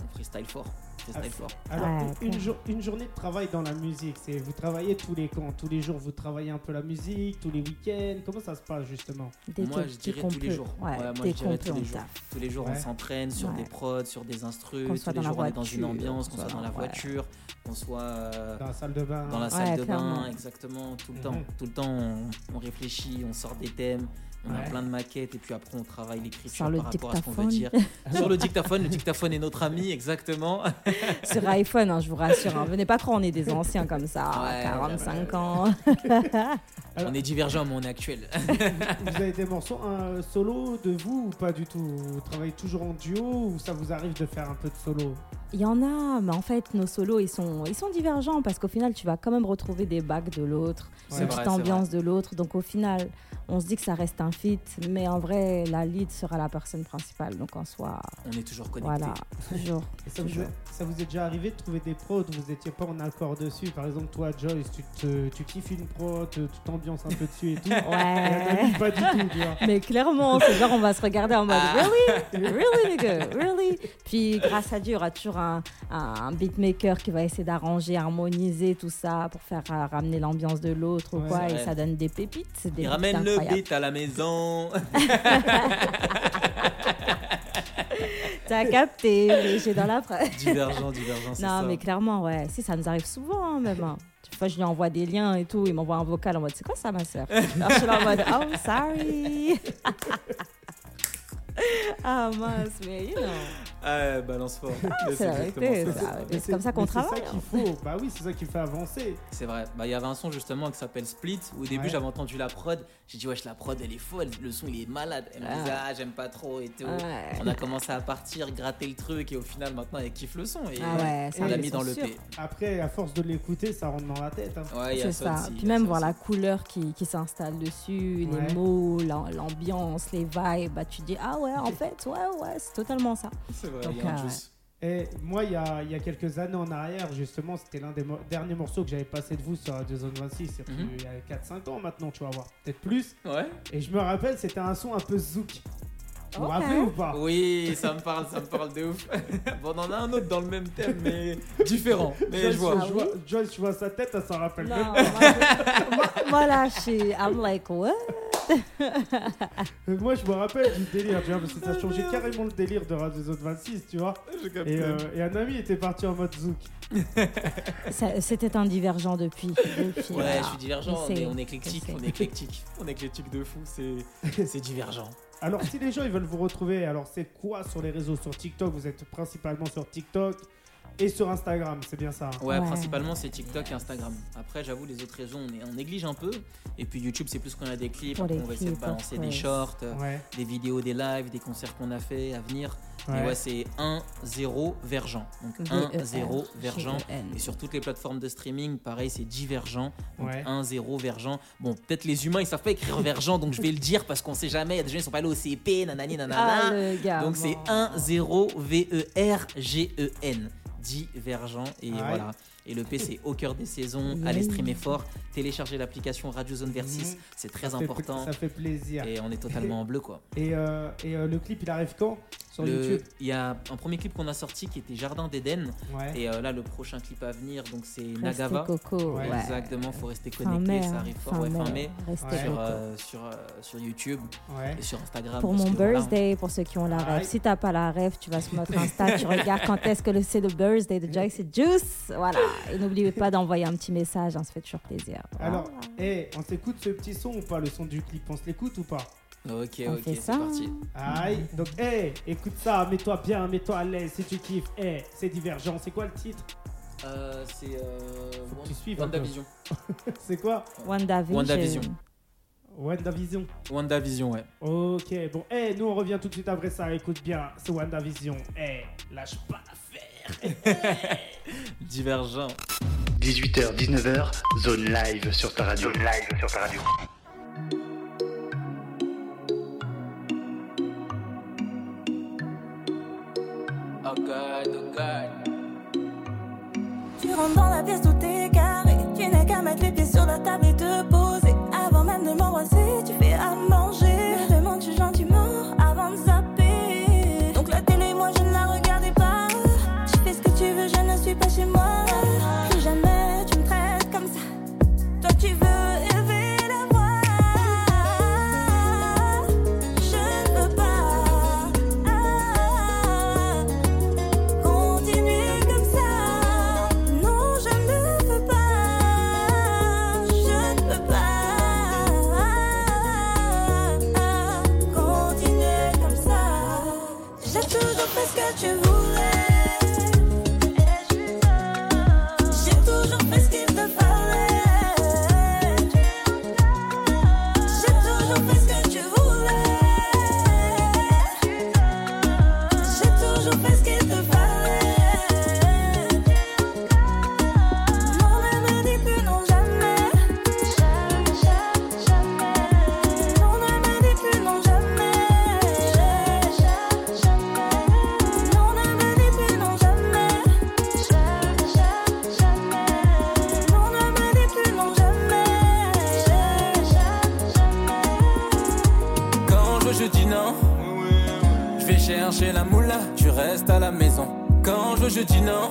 on freestyle fort. Freestyle fort. Alors, Ouais, une, jour- une journée de travail dans la musique, c'est vous travaillez tous les quand? Tous les jours, vous travaillez un peu la musique, tous les week-ends? Comment ça se passe justement? Dès Moi, je dirais tous les jours. Ouais, Ouais, moi, dès je dirais qu'on tous les on jours. taffe. Tous les jours, Ouais. on s'entraîne sur Ouais. des prods, sur des instrus. Qu'on Tous soit les jours, on est dans une ambiance, qu'on soit dans la voiture, qu'on soit euh, Dans la salle de bain dans la salle de bain, exactement, tout le Mhm. temps. Tout le temps, on, on réfléchit, on sort des thèmes. On a plein de maquettes et puis après on travaille l'écriture Sur le par rapport à ce qu'on veut dictaphone. dire. Sur le dictaphone, le dictaphone est notre ami, exactement. Sur iPhone, hein, je vous rassure. hein. Venez pas croire on est des anciens comme ça, Ouais, 45 ouais, ans. Alors- On est divergent, mais on est actuel. Vous avez des morceaux euh, solo de vous ou pas du tout? Vous travaillez toujours en duo ou ça vous arrive de faire un peu de solo? Il y en a, mais en fait, nos solos, ils sont, ils sont divergents parce qu'au final, tu vas quand même retrouver des bacs de l'autre, C'est une petite ambiance de l'autre. Donc au final, on se dit que ça reste un mais en vrai, la lead sera la personne principale. Donc en soi, On est toujours connecté. voilà, toujours. Ça, vous toujours. est, ça vous est déjà arrivé de trouver des prods où vous n'étiez pas en accord dessus? Par exemple, toi, Joyce, tu, te, tu kiffes une prod, tu t'ambiances un peu dessus et tout. Ouais. Anami, pas du tout, tu vois. Mais clairement, c'est genre on va se regarder en mode really, really nigga, really? Puis grâce à Dieu, il y aura toujours un, un beatmaker qui va essayer d'arranger, harmoniser tout ça pour faire euh, ramener l'ambiance de l'autre ou Ouais, quoi, et vrai. ça donne des pépites. Des Il beats ramène le beat à la maison. T'as capté, mais j'ai dans la preuve. divergent, divergent, c'est Non, mais clairement, ouais. Si, ça nous arrive souvent, hein, même. hein. Des fois, je lui envoie des liens et tout. Il m'envoie un vocal en mode C'est quoi ça, ma soeur Alors, je suis là en mode Oh, sorry. ah, mince, mais you know. Ah, balance fort. Mais c'est la exactement vérité, ça. c'est comme ça qu'on travaille. C'est ça qu'il faut. Bah oui, c'est ça qui fait avancer. C'est vrai. Bah, il y avait un son justement qui s'appelle Split. Où au début, Ouais. j'avais entendu la prod. J'ai dit, wesh, la prod, elle est folle. Le son, il est malade. Elle me Ah. disait, ah, j'aime pas trop et tout. Ouais. On a commencé à partir, gratter le truc. Et au final, maintenant, elle kiffe le son. Et Ah ouais, ça on l'a mis dans le sûr. P. Après, à force de l'écouter, ça rentre dans la tête. hein. Ouais, il y a C'est ça. aussi, Puis même voir la couleur qui, qui s'installe dessus, les mots, l'am- l'ambiance, les vibes. Bah, tu dis Ah ouais, en fait, ouais, ouais, c'est totalement ça. C'est vrai, Donc, il y a un euh, juice. Et moi, il y a, il y a quelques années en arrière, justement, c'était l'un des mo- derniers morceaux que j'avais passé de vous sur Radio Zone 26. C'est Mhm. il y a 4-5 ans maintenant, tu vas voir. Peut-être plus. Ouais. Et je me rappelle, c'était un son un peu zouk. Vous vous rappelez ou pas? Oui, ça me parle, ça me parle de ouf. bon, on en a un autre dans le même thème, mais différent. Mais Joyce, je vois. je vois, Joyce, tu vois sa tête, elle s'en rappelle Non, même moi, je- moi- moi, là, je suis. I'm like, what? Euh, Moi, je me rappelle du délire, tu vois, parce que ça changeait carrément le délire de Radio Zone 26, tu vois. Et, euh, et un ami était parti en mode zouk. Ça- C'était un divergent depuis. depuis, Ouais, je suis divergent, Mais on est éclectique, on est éclectique. On est éclectique de fou, c'est c'est divergent. Alors, si les gens ils veulent vous retrouver, alors c'est quoi sur les réseaux? Sur TikTok, vous êtes principalement sur TikTok et sur Instagram, c'est bien ça hein Ouais, Ouais. principalement c'est TikTok et Instagram. Après, j'avoue, les autres réseaux, on, est- on néglige un peu. Et puis YouTube, c'est plus qu'on a des clips, on va essayer de balancer des shorts, euh, Ouais. des vidéos, des lives, des concerts qu'on a fait à venir. ouais. Et ouais, c'est 1-0 Vergent. Donc E 1-0 Vergent. G-E-N. Et sur toutes les plateformes de streaming, pareil, c'est divergent. Donc Ouais. 1-0 Vergent. Bon, peut-être les humains, ils savent pas écrire Vergent, donc je vais le dire parce qu'on sait jamais. Il y a des gens, ils sont pas allés au CP, nanani, Ah, nanana. le gars. donc c'est 1-0 V-E-R-G-E-N. Divergent. Et Ouais. voilà. Et le P, c'est au cœur des saisons. Allez streamer fort. Téléchargez l'application Radio Zone vers 6. Mhm. C'est très Ça fait- important. ça fait plaisir. Et on est totalement en bleu, quoi. Et, euh, et euh, le clip, il arrive quand? Sur Le- YouTube Il y a un premier clip qu'on a sorti qui était Jardin d'Éden. Ouais. Et euh, là, le prochain clip à venir, donc c'est Nagava. Coco. Ouais. Exactement, faut rester Fin connecté, mai, ça hein, arrive fort. Ouais, fin mai. Restez Ouais. Sur, euh, sur, euh, sur YouTube Ouais. et sur Instagram. Pour mon voilà, birthday, pour ceux qui ont la rêve. Si t'as pas la rêve, tu vas sur notre Insta, tu regardes quand est-ce que le- c'est le birthday de Joyce et Juice. Voilà. Et n'oubliez pas d'envoyer un petit message, hein, ça fait toujours plaisir. Alors, Voilà. eh, on s'écoute ce petit son ou pas Le son du clip, on se l'écoute ou pas? Ok, On ok, c'est parti. Aïe, donc, eh, écoute ça, mets-toi bien, mets-toi à l'aise si tu kiffes. Eh, c'est divergent. C'est quoi le titre? Euh, c'est euh, Faut que tu suives. WandaVision. C'est quoi? WandaVision. WandaVision. WandaVision. WandaVision, ouais. Ok, bon, eh, nous on revient tout de suite après ça. Écoute bien, c'est WandaVision. Eh, lâche pas l'affaire. Divergent. 18h, 19h, zone live sur ta radio. Zone live sur ta radio. La table et te poser. Avant même de m'embrasser, chercher la moula, tu restes à la maison. Quand je veux, je dis non.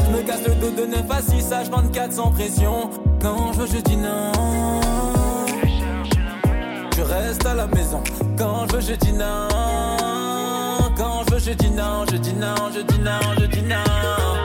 Je me casse le dos de 9 à 6 h 24 sans pression. Quand je veux, je dis non. Je reste à la maison. Quand je veux, je dis non. Quand je veux, je dis non. Je dis non, je dis non, je dis non.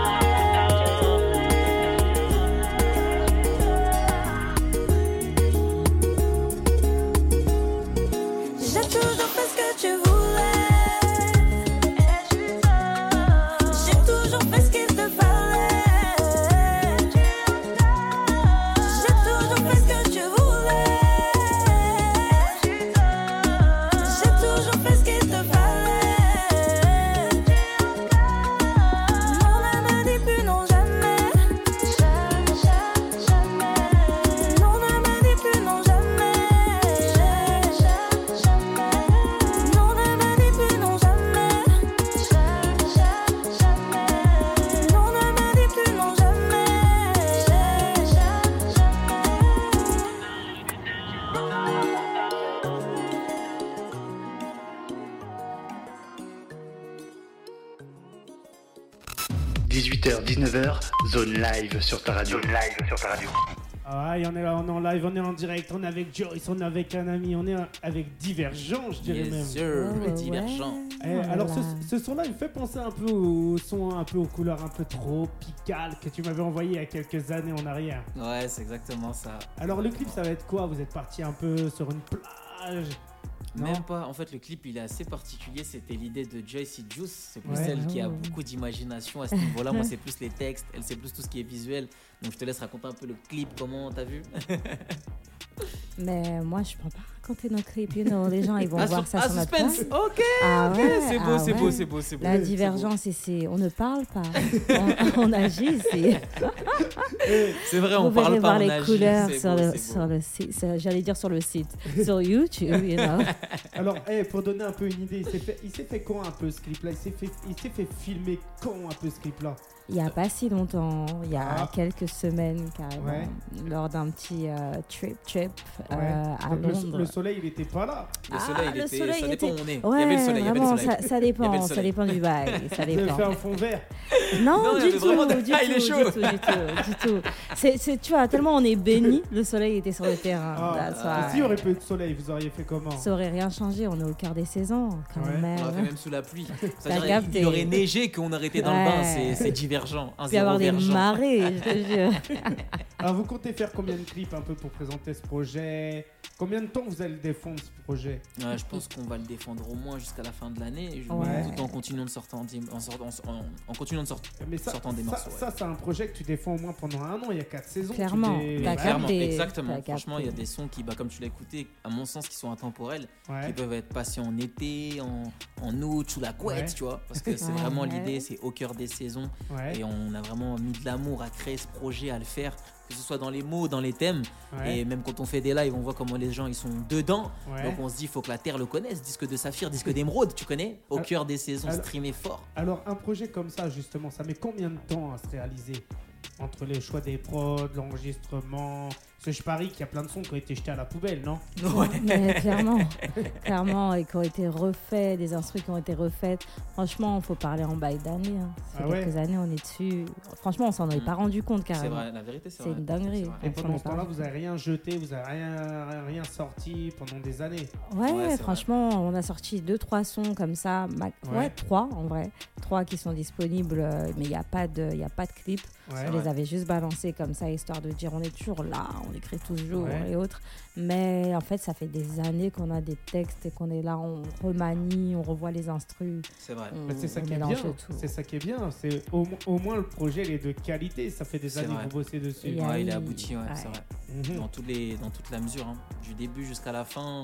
Live sur ta radio. Zone live sur ta radio. Ah, on est là, on est en live, on est en direct, on est avec Joyce, on est avec un ami, on est avec Divergent, je dirais même. Sir, ouais, divergent. Eh, Voilà. alors ce, ce son-là, il me fait penser un peu au son, un peu aux couleurs un peu tropicales que tu m'avais envoyé il y a quelques années en arrière. Ouais, c'est exactement ça. Alors le clip, ça va être quoi? Vous êtes parti un peu sur une plage? Même pas. En fait, le clip, il est assez particulier. C'était l'idée de Joyce Juice. C'est plus Ouais. celle qui a Oh. beaucoup d'imagination à ce niveau-là. Moi, c'est plus les textes. Elle, c'est plus tout ce qui est visuel. Donc, je te laisse raconter un peu le clip. Comment t'as vu? Mais moi, je peux pas raconter nos clips. You know, les gens, ils vont Ah, voir ça ah, sur notre suspense. page. Ok. Ah ok, ouais, c'est beau, ah c'est beau, ouais. c'est beau, c'est beau. La c'est beau. divergence, c'est- c'est on ne parle pas, on, on agit. c'est- C'est vrai, Vous on parle verrez pas, voir on les agit, couleurs sur beau, le, sur le site, j'allais dire sur le site, sur YouTube, you know. Alors, eh, pour donner un peu une idée, il s'est fait, fait quand un peu ce clip-là? Il s'est fait, il s'est fait filmer quand un peu ce clip-là? Il n'y a pas si longtemps, il y a Ah. quelques semaines carrément, Ouais. lors d'un petit euh, trip trip euh, Ouais. à Donc, le- Londres. le, soleil, il était pas là. Le Ah, soleil, il le était. soleil ça dépend où était- on est. Ouais, il y avait le soleil, il y avait le vraiment, soleil. ça, ça Il y avait dépend, ça dépend du bail, ça Vous avez dépend. fait un fond vert. Non, il du tout, vraiment- du Ah, il est tout, chaud. du tout, du tout, du tout. C'est, c'est- tu vois, tellement on est béni, le soleil était sur le terrain. Ah, ah, why. S'il y aurait peu de soleil, vous auriez fait comment Ça aurait rien changé, on est au cœur des saisons, quand Ouais. même. On l'a fait même sous la pluie. C'est-à-dire, capté. il aurait neigé qu'on aurait été dans le bain. C'est- C'est divergent. Un Il peut y avoir des marées, je te jure. Alors, vous comptez faire combien de clips un peu pour présenter ce projet? Combien de temps vous allez défendre ce projet Ouais, je pense qu'on va le défendre au moins jusqu'à la fin de l'année. Ouais. Tout en continuant de sortir en, en, sort- en- en- en continuant de sortir. Mais ça, Sortant des ça, morceaux, ouais. ça, c'est un projet que tu défends au moins pendant un an. Il y a quatre saisons. Clairement. exactement. Franchement, il y a des sons qui, bah, comme tu l'as écouté, à mon sens, qui sont intemporels, Ouais. qui peuvent être passés en été, en, en août, sous la couette, Ouais. tu vois. Parce que c'est vraiment l'idée, c'est au cœur des saisons. Ouais. Et on a vraiment mis de l'amour à créer ce projet, à le faire, que ce soit dans les mots, dans les thèmes. Ouais. Et même quand on fait des lives, on voit comment les gens ils sont dedans. Ouais. Donc on se dit, il faut que la terre le connaisse. Disque de saphir, disque d'émeraude, tu connais Au Alors- cœur des saisons, alors- streamé fort. Alors, un projet comme ça, justement, ça met combien de temps à se réaliser Entre les choix des prods, l'enregistrement. Parce que je parie qu'il y a plein de sons qui ont été jetés à la poubelle, non Ouais. Mais clairement, clairement, et qui ont été refaits, des instruments qui ont été refaits. Franchement, il faut parler en bail d'années. hein. Ah ouais quelques années, on est dessus. Franchement, on s'en est Mm. pas rendu compte C'est carrément. vrai, la vérité, c'est C'est vrai. une dinguerie. C'est vrai. Et pendant ce temps-là, vous n'avez rien jeté, vous n'avez rien, rien sorti pendant des années. Ouais, Ouais, c'est franchement, on a sorti deux, trois sons comme ça. ma- Ouais. Ouais, trois en vrai. Trois qui sont disponibles, euh, mais il n'y a, pas de- il y a pas de clip. Ouais. On les avait juste balancés comme ça, histoire de dire on est toujours là, on écrit toujours Ouais. et autres. Mais en fait, ça fait des années qu'on a des textes et qu'on est là, on remanie, on revoit les instrus. C'est vrai. Bah, c'est ça qui est bien. C'est ça qui est bien. C'est au, mo- au moins le projet il est de qualité. Ça fait des années vrai. que vous bossez dessus. Il Ouais, est abouti, ouais, ouais. c'est vrai. Mhm. Dans, tous les, dans toute la mesure, hein. du début jusqu'à la fin,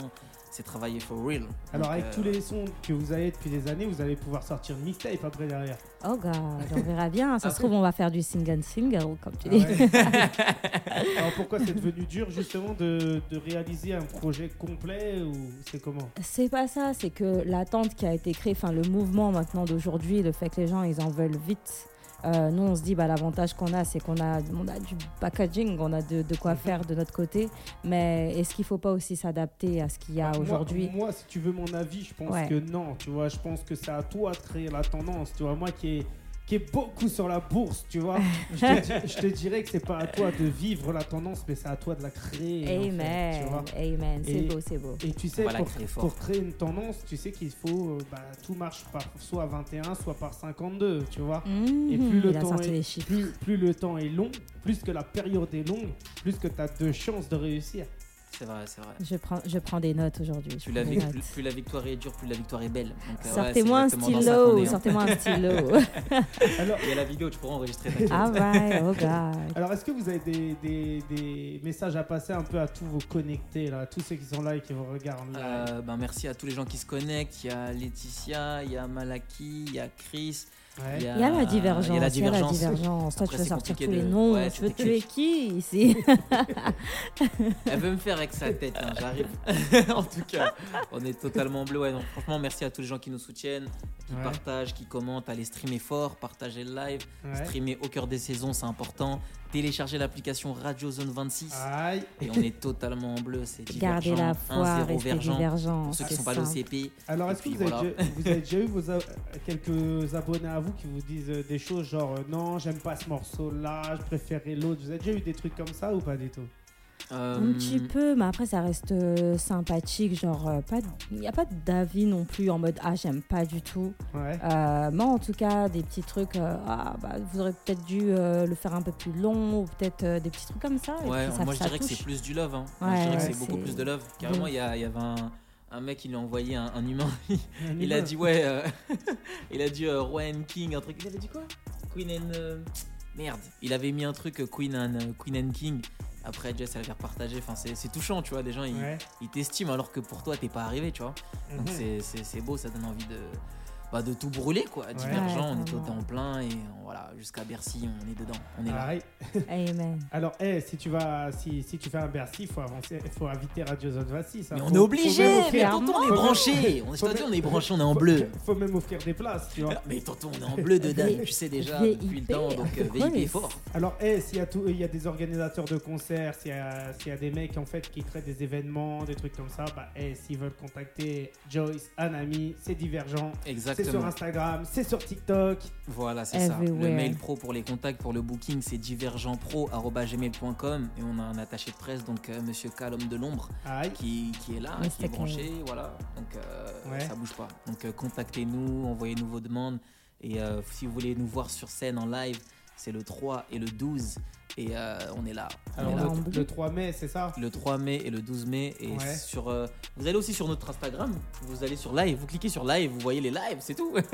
c'est travaillé for real. Alors Donc, avec euh, tous les sons que vous avez depuis des années, vous allez pouvoir sortir une mixtape après derrière. Oh god, on verra bien. Ça se trouve, on va faire du single single, comme tu Ah dis. ouais. Alors pourquoi c'est devenu dur justement de, de réaliser un projet complet ou c'est comment? C'est pas ça, c'est que l'attente qui a été créée, enfin le mouvement maintenant d'aujourd'hui, le fait que les gens ils en veulent vite, Euh, nous, on se dit, bah, l'avantage qu'on a, c'est qu'on a, on a du packaging, on a de, de quoi faire de notre côté. Mais est-ce qu'il ne faut pas aussi s'adapter à ce qu'il y a Bah, aujourd'hui? Moi, si tu veux mon avis, je pense Ouais. que non. Tu vois, je pense que c'est à toi de créer la tendance. Tu vois, moi qui est qui est beaucoup sur la bourse, tu vois, je te, di- je te dirais que c'est pas à toi de vivre la tendance, mais c'est à toi de la créer. en fait, Amen. tu vois. Amen. C'est Et- beau, c'est beau. Et tu sais, pour, créer fort. pour créer une tendance, tu sais qu'il faut, euh, bah, tout marche par soit 21, soit par 52, tu vois. Et plus le, temps est, chiffres. plus, plus le temps est long, plus que la période est longue, plus que tu as de chances de réussir. C'est vrai, c'est vrai. Je prends, je prends des notes aujourd'hui. Plus la, plus, plus victoire est dure, plus la victoire est belle. Donc, euh, ouais, Sortez-moi un stylo, est, hein. sortez-moi un stylo. Alors, Il y a la vidéo, tu pourras enregistrer. t'inquiète. Alright, oh God. alors est-ce que vous avez des, des- des messages à passer un peu à tous vos connectés, là, à tous ceux qui sont là et qui vous regardent là Euh, ben, merci à tous les gens qui se connectent. Il y a Laetitia, il y a Malaki, il y a Chris. Il y a la divergence. Il y a la divergence. divergence. Toi, tu veux sortir tous les noms. ouais, tu veux tuer qui ici Elle veut me faire avec sa tête, hein, j'arrive. en tout cas, on est totalement bleu. Ouais, donc, franchement, merci à tous les gens qui nous soutiennent, qui Ouais. partagent, qui commentent. Allez streamer fort, partager le live, Ouais. streamer au cœur des saisons, c'est important. Télécharger l'application Radio Zone 26. Aïe. Et on est totalement en bleu, c'est Gardez la divergent, foi, 1-0 restez Vergent. divergent. Pour ceux qui c'est sont pas simple. CP. Alors, est-ce que vous avez, voilà. déjà, vous avez déjà eu vos quelques abonnés à vous qui vous disent euh, des choses genre euh, non, j'aime pas ce morceau-là, je préférais l'autre Vous avez déjà eu des trucs comme ça ou pas du tout? Euh, Un petit peu, mais après ça reste euh, sympathique, genre euh, pas, il n'y a pas d'avis non plus en mode ah j'aime pas du tout. Ouais. Euh, moi en tout cas des petits trucs, euh, ah bah vous aurez peut-être dû euh, le faire un peu plus long ou peut-être euh, des petits trucs comme ça. et Ouais, puis ça- moi je ça dirais que c'est plus du love. Hein. Moi, je dirais que c'est beaucoup plus de love. Carrément, il y, a- il y avait un, un mec lui a envoyé un, un humain. Un il a dit ouais, euh, il a dit euh, Roi and King, un truc. Il avait dit quoi? Queen and euh, merde. Il avait mis un truc euh, Queen and euh, Queen and King. Après Jess elle avait repartagé. Enfin c'est touchant, tu vois. Des gens ils Ouais. t'estiment alors que pour toi t'es pas arrivé, tu vois. Donc Mhm. c'est beau, ça donne envie de bah, de tout brûler quoi. Divergent, Ouais, on est tout en plein et euh, voilà jusqu'à Bercy on est dedans, on est là. Amen. Alors, eh, si tu vas, si, si tu fais un Bercy, il faut avancer, faut inviter Radio Zone 26. hein. Mais Faut- on est obligé, mais tonton on est branché. On, je on est branché, on est en faut- bleu. Faut même offrir des places, tu vois. Mais tonton, on est en bleu dedans, V- tu sais déjà depuis le temps, donc euh, of VIP est fort. Alors, eh, s'il y a tout, il y a des organisateurs de concerts, s'il y a, s'il y a des mecs en fait qui créent des événements, des trucs comme ça, bah, eh, s'ils veulent contacter Joyce, Anami, c'est divergent. C'est sur. Instagram, c'est sur TikTok. Voilà, c'est ça. Le mail pro pour les contacts, pour le booking, c'est divergentpro.gmail.com et on a un attaché de presse, donc euh, monsieur K, l'homme de l'ombre, qui, qui est là, qui est branché, voilà. Donc euh, Ouais. ça bouge pas. Donc euh, contactez-nous, envoyez-nous vos demandes et euh, si vous voulez nous voir sur scène en live, c'est le 3 et le 12 et euh, on est là. On Alors, est là. le, le 3 mai, c'est ça? Le 3 mai et le 12 mai et Ouais. sur euh, vous allez aussi sur notre Instagram vous allez sur live vous cliquez sur live vous voyez les lives c'est tout Ouais.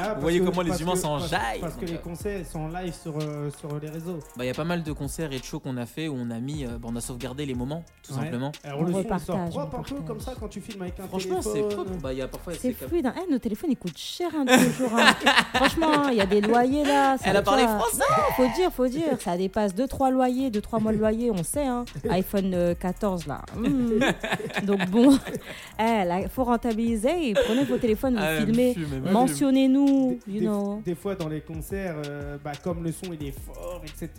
Ah, parce voyez que- comment les humains s'enjaillent, Parce, parce que les euh. concerts sont en live sur, euh, sur les réseaux. bah il y a pas mal de concerts et de shows qu'on a fait où on a mis euh, bah, on a sauvegardé les moments tout Ouais. simplement Alors, On le son sort propre un peu comme ça quand tu filmes avec un franchement c'est téléphone. propre bah il y a parfois C'est comme- fluide. hein. Eh, nos téléphones ils coûtent cher hein, de nos jours. hein. Franchement, il y a des loyers là. ça elle a parlé français Non, faut dire, faut dire. Ça dépasse 2-3 loyers, 2-3 mois de loyer, on sait. Hein. iPhone euh, 14 là. Hmm. Donc bon, il faut rentabiliser. Prenez vos téléphones, vous Ah, filmez. Mentionnez-nous, Des, you des- know. des fois dans les concerts, euh, bah, comme le son il est fort, etc.,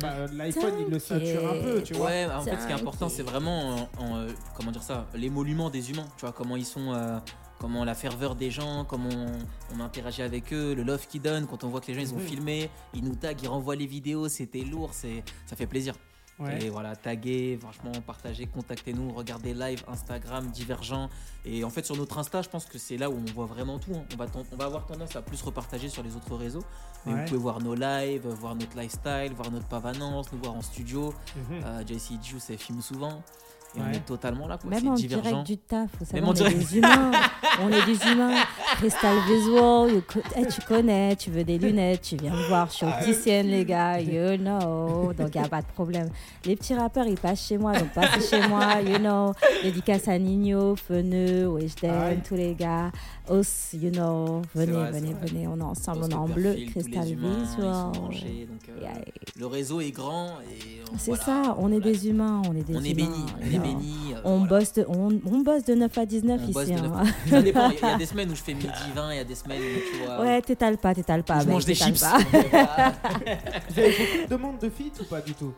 bah, l'iPhone il le sature un peu, tu vois. Ouais, en fait, ce qui est important, c'est vraiment, en- en, euh, comment dire ça, l'émolument des humains. Tu vois, comment ils sont, euh, comment la ferveur des gens, comment on, on interagit avec eux, le love qu'ils donnent. Quand on voit que les gens ils ont Mhm. filmé, ils nous taguent, ils renvoient les vidéos, c'était lourd, c'est, ça fait plaisir. Ouais. Et voilà, taguer, franchement, partagez, contactez-nous, regardez live, Instagram, Divergent. Et en fait, sur notre Insta, je pense que c'est là où on voit vraiment tout. hein. On, va on va avoir tendance à plus repartager sur les autres réseaux. Mais Ouais. vous pouvez voir nos lives, voir notre lifestyle, voir notre pavanance, nous voir en studio. Mhm. Euh, JC elle filme souvent. Et on est totalement là, quoi. Même en divergent. direct du taf, vous savez, Même en on est direct. des humains. on est des humains. Crystal Visual, you co- eh, tu connais, tu veux des lunettes, tu viens me voir, je suis opticienne, les gars, you know. Donc, il n'y a pas de problème. Les petits rappeurs, ils passent chez moi, donc passez chez moi, you know. Dédicace à Nino, Feneux, Weshden, Aïe. tous les gars. Os, you know. Venez, vrai, venez, venez, on est ensemble, on est en le bleu, Crystal humains, Visual. branchés, donc, euh, Yeah. Le réseau est grand et on- C'est voilà. ça, on est Voilà. des humains, on est des On est humains. bénis, on est you Benny. euh, On, voilà. bosse de, on, on bosse de 9 à 19 On ici. bosse de hein. neuf- Ça dépend. Il y a des semaines où je fais midi 20, il y a des semaines où tu vois. Ouais, t'étales pas, t'étales pas. je mange des chips. pas. Vous avez beaucoup de demandes de feat ou pas du tout?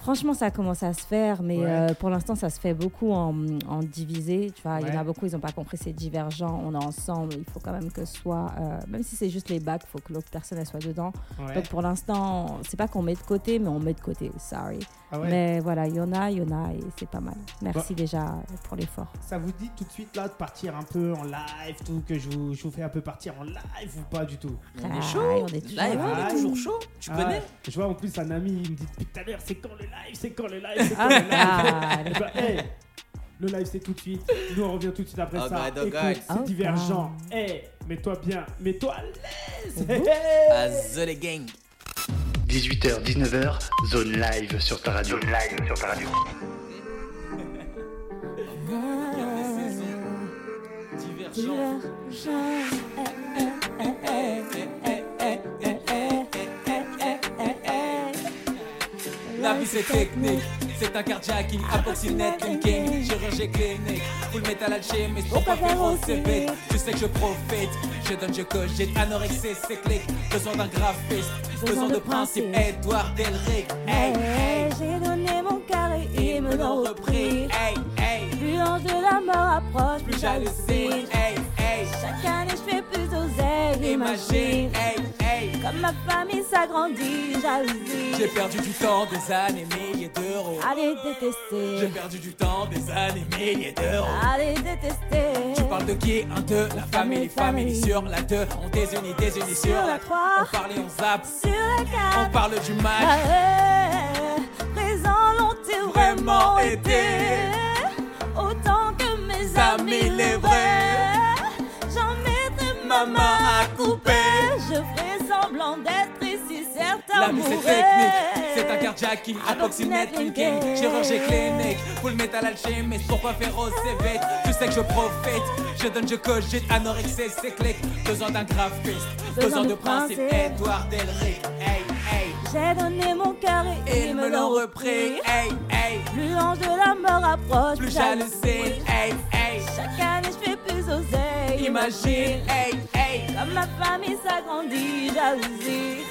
Franchement, ça commence à se faire, mais Ouais. euh, pour l'instant, ça se fait beaucoup en, en divisé. Tu vois, il y en a beaucoup, ils n'ont pas compris, c'est divergent. On est ensemble, il faut quand même que ce soit, euh, même si c'est juste les bacs, il faut que l'autre personne elle soit dedans. Ouais. Donc pour l'instant, c'est pas qu'on met de côté, mais on met de côté. Sorry. Ah ouais. Mais voilà, il y en a, il y en a, et c'est pas mal. Merci déjà pour l'effort. Ça vous dit tout de suite là de partir un peu en live, tout que je vous, je vous fais un peu partir en live ou pas du tout? On est Ah, chaud. on est toujours Live, on là. est toujours chaud. Tu Ah, connais? Je vois en plus un ami, il me dit depuis tout à l'heure, c'est quand le live, c'est quand le live, c'est quand Ah, le live? ah, Eh ben, hey, le live c'est tout de suite. Nous on revient tout de suite après Oh ça. God, oh Écoute, c'est Oh divergent. Hey, mets-toi bien, mets-toi à l'aise. Mhm. Hey. À The Les Gang. 18h, 19h, zone live sur ta radio. Zone live sur ta radio. Divergent. La vie c'est technique, c'est un carjacking, approximate thinking, chirurgie clinique, full metal alchimiste, pourquoi faire aussi vite Tu sais que je profite, je donne, je cogite, anorexie c'est clic, besoin d'un graphiste, besoin de principe, Edouard Delric, hey, hey, J'ai donné mon et ils me l'ont repris. hey, hey, de la mort approche, plus j'hallucine, hey, Chaque année je fais plus d'oseille, imagine, hey, hey. Comme ma famille s'agrandit, J'ai jalousie. perdu du temps, des années, milliers d'euros. Allez J'ai détester, perdu du temps, des années, milliers d'euros. allez détester. Tu parles de qui? Un, deux, la famille, famille sur la deux. On désunit, désunit sur la trois. On parle et on zappe, Sur la on carte, parle du match. Ah, présent l'ont-ils Vraiment vraiment été? Autant que mes Amis, les le vrais. vrais. Ma Maman main à à couper. Je ferai semblant d'être ici, certains La vie c'est technique, c'est un carjacking, approximate thinking, chirurgie clinique, full metal alchimiste, pourquoi faire aussi vite? Tu sais que je profite, je donne, je cogite, anorexie c'est clic, besoin d'un graphiste, besoin de principe, Edouard Delric, hey, hey, J'ai donné mon cœur et, ils me l'ont repris, hey, hey, Plus l'ange de la mort approche, plus j'hallucine, hey, hey, oseille. imagine, hey, hey, Comme ma famille s'agrandit, jalousie.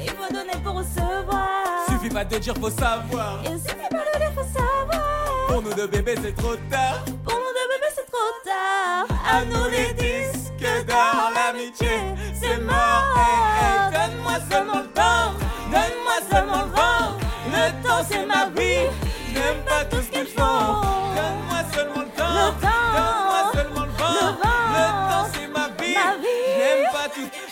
Il faut donner pour recevoir. suffit pas de dire faut savoir, Il suffit pas de dire, faut savoir. pour nous deux bébés c'est trop tard, Pour nous deux bébés, c'est trop tard. à nous les disques d'or, l'amitié c'est mort, hey, hey, donne-moi seulement le temps, donne-moi seulement le vent, le temps c'est ma vie, j'aime pas tout ce qu'ils font, donne-moi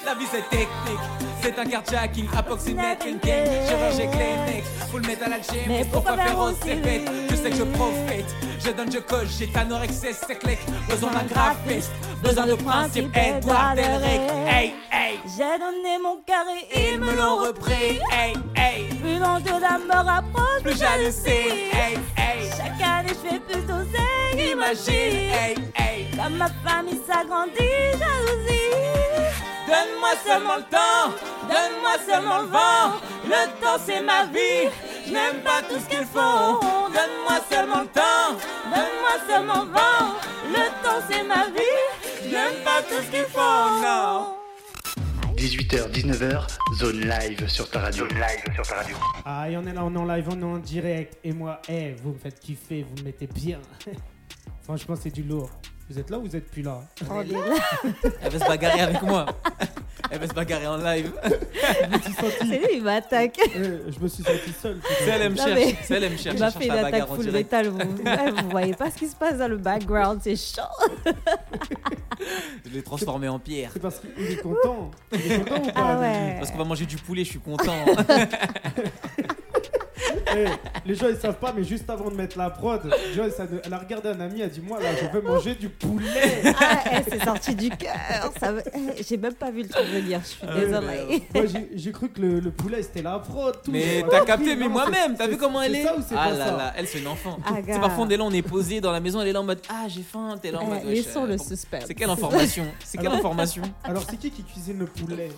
la vie c'est technique. C'est un carjacking, approximate thinking, chirurgie clinique, full metal alchimiste, Mais pourquoi faire aussi vite Je sais que je profite, je donne, je cogite, anorexie c'est clic, besoin d'un graphiste, besoin de principe, Edouard Delric, hey, hey, J'ai donné mon et ils me l'ont repris, hey, hey, Plus l'ange de la mort approche, plus j'hallucine, hey, hey, Chaque année je fais plus d'oseille. imagine, hey, hey, Comme ma famille s'agrandit, jalousie. donne-moi seulement le temps, donne-moi seulement le vent, le temps c'est ma vie, je n'aime pas tout ce qu'ils font, donne-moi seulement le temps, Donne-moi seulement le vent. Le temps c'est ma vie. je n'aime pas tout ce qu'ils font, non. 18h, 19h, zone live sur ta radio. Zone live sur ta radio. Ah, et on est là, on est en live, on est en direct. Et moi, eh, vous me faites kiffer, vous me mettez bien. Franchement, c'est du lourd. Vous êtes là ou vous êtes plus là? Elle veut se bagarrer avec moi. Elle veut se bagarrer en live. C'est lui, il m'attaque. Euh, Je me suis senti seul. C'est elle, elle me cherche. C'est elle, elle me cherche. Il m'a fait une la attaque full metal. Vous, voyez pas ce qui se passe dans le background, c'est chaud. Je l'ai transformé en pierre. C'est parce qu'il est content. Il est content ou pas Ah ouais. Parce qu'on va manger du poulet, je suis content. Eh, les gens ils savent pas, mais juste avant de mettre la prod, Joyce, elle, elle a regardé un ami, elle a dit Moi là, je veux manger du poulet. Ah, eh, c'est sorti du cœur. Ça me- eh, J'ai même pas vu le truc venir. Je suis Euh, désolée. Moi j'ai- cru que le, le poulet c'était la prod. Tout. Mais t'as capté, mais moi-même, t'as vu comment elle c'est est ça ou c'est Ah pas là ça là, elle c'est une enfant. Ah, C'est parfois on est là, on est posé dans la maison, elle est là en mode Ah j'ai faim, t'es là en Eh, mode laissons euh, le bon. suspense. C'est quelle information? C'est quelle Alors- information? Alors c'est qui qui cuisine le poulet?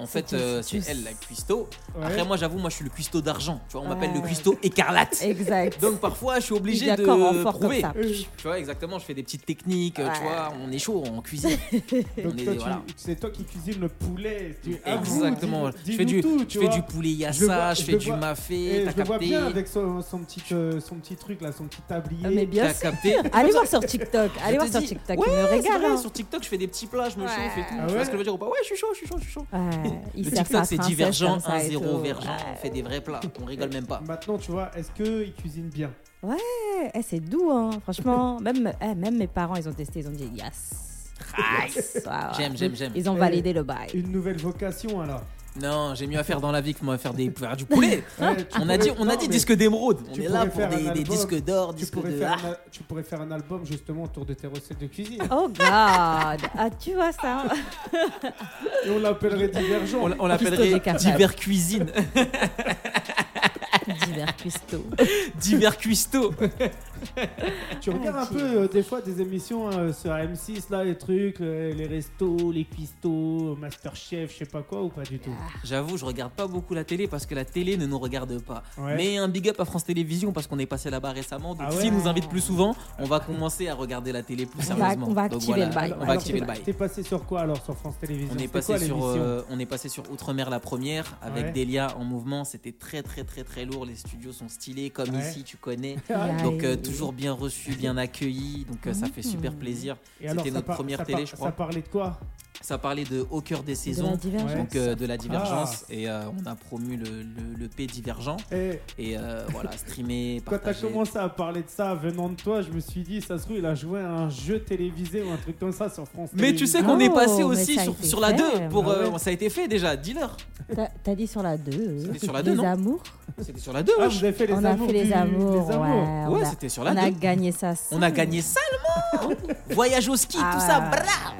En fait, euh, c'est elle la cuistot. Ouais. Après, moi, j'avoue, moi, je suis le cuistot d'argent. Tu vois, on m'appelle le cuistot écarlate. Exact. Donc parfois, je suis obligé de comme prouver. ça. Tu vois, exactement, je fais des petites techniques. euh, Tu vois, on est chaud en cuisine. Donc On voilà. c'est toi qui cuisines le poulet. Tu- avoue, Exactement. dis- Je fais du, tout, je fais du poulet Je yassa, vois- je je fais du vois- mafé. Et T'as je le vois capté bien avec son, son petit, euh, son petit truc là, son petit tablier. Ah, mais bien T'as sûr. capté Allez voir sur TikTok. Je Allez voir sur TikTok. Me régale. hein. sur TikTok, je fais des petits plats, je me chauffe et tout. Ah tu vois ce que je veux dire ou pas? Ouais, je suis chaud, je suis chaud, je suis chaud. Ouais, il Le sert TikTok, c'est divergent, comme ça et 1-0 tout. vergent. Ouais. On fait des vrais plats, on rigole même pas. Maintenant, tu vois, est-ce qu'il cuisine bien? Eh, c'est doux, hein. franchement. Même, eh, même mes parents, ils ont testé, ils ont dit yes. Ouais, ouais. J'aime, j'aime, j'aime. Ils ont Eh, validé le bail. Une nouvelle vocation alors Non, j'ai mieux à faire dans la vie que moi faire, des, faire du poulet. Ouais, On a dit, on a dit disque d'émeraude. On tu est là pourrais pour faire un des, disques d'or, disques de. faire Ah, un, tu pourrais faire un album justement autour de tes recettes de cuisine. Oh God Ah, tu vois ça Et on l'appellerait Divergent. on, on l'appellerait divers cuisine, Divers cuistots. divers cuistot. Tu regardes un peu euh, des fois des émissions euh, sur M6 là, les trucs, euh, les restos, les cuistots, Masterchef, je sais pas quoi ou pas du tout? J'avoue, je regarde pas beaucoup la télé parce que la télé ne nous regarde pas. Ouais. Mais un big up à France Télévisions parce qu'on est passé là-bas récemment. Donc Ah ouais s'ils nous invitent plus souvent, on va commencer à regarder la télé plus On va- sérieusement. on va Donc activer le bail. On va Alors, activer t'es- le bail. T'es passé sur quoi alors sur France Télévisions? On est, passé quoi sur, euh, on est passé sur Outre-mer la première avec Ouais. Delia en mouvement. C'était très très très très lourd. Les studios sont stylés comme Ouais. ici, tu connais. Donc euh, toujours bien reçu, bien accueilli. Donc euh, ça fait super Mhm. plaisir. C'était notre par- première télé, par- je crois. Ça parlait de quoi? Ça parlait de Au cœur des De la saisons. divergence. Donc euh, de la divergence Ah. et euh, on a promu le, le, le P divergent Et et euh, voilà streamé quand t'as commencé à parler de ça venant de toi, je me suis dit, ça se trouve, il a joué à un jeu télévisé ou un truc comme ça sur France Mais tu sais qu'on est Oh, passé aussi a sur, sur la fait. 2 pour Ah euh, ouais. ça a été fait déjà dealer T'as- T'as dit sur la 2 C'était sur la deux, Les non amours c'était sur la 2 Ah, fait les On a amours fait les du- amours. les amours. Ouais, ouais on a- c'était sur la On a 2 gagné ça. on a gagné salement voyage au ski Ah tout ça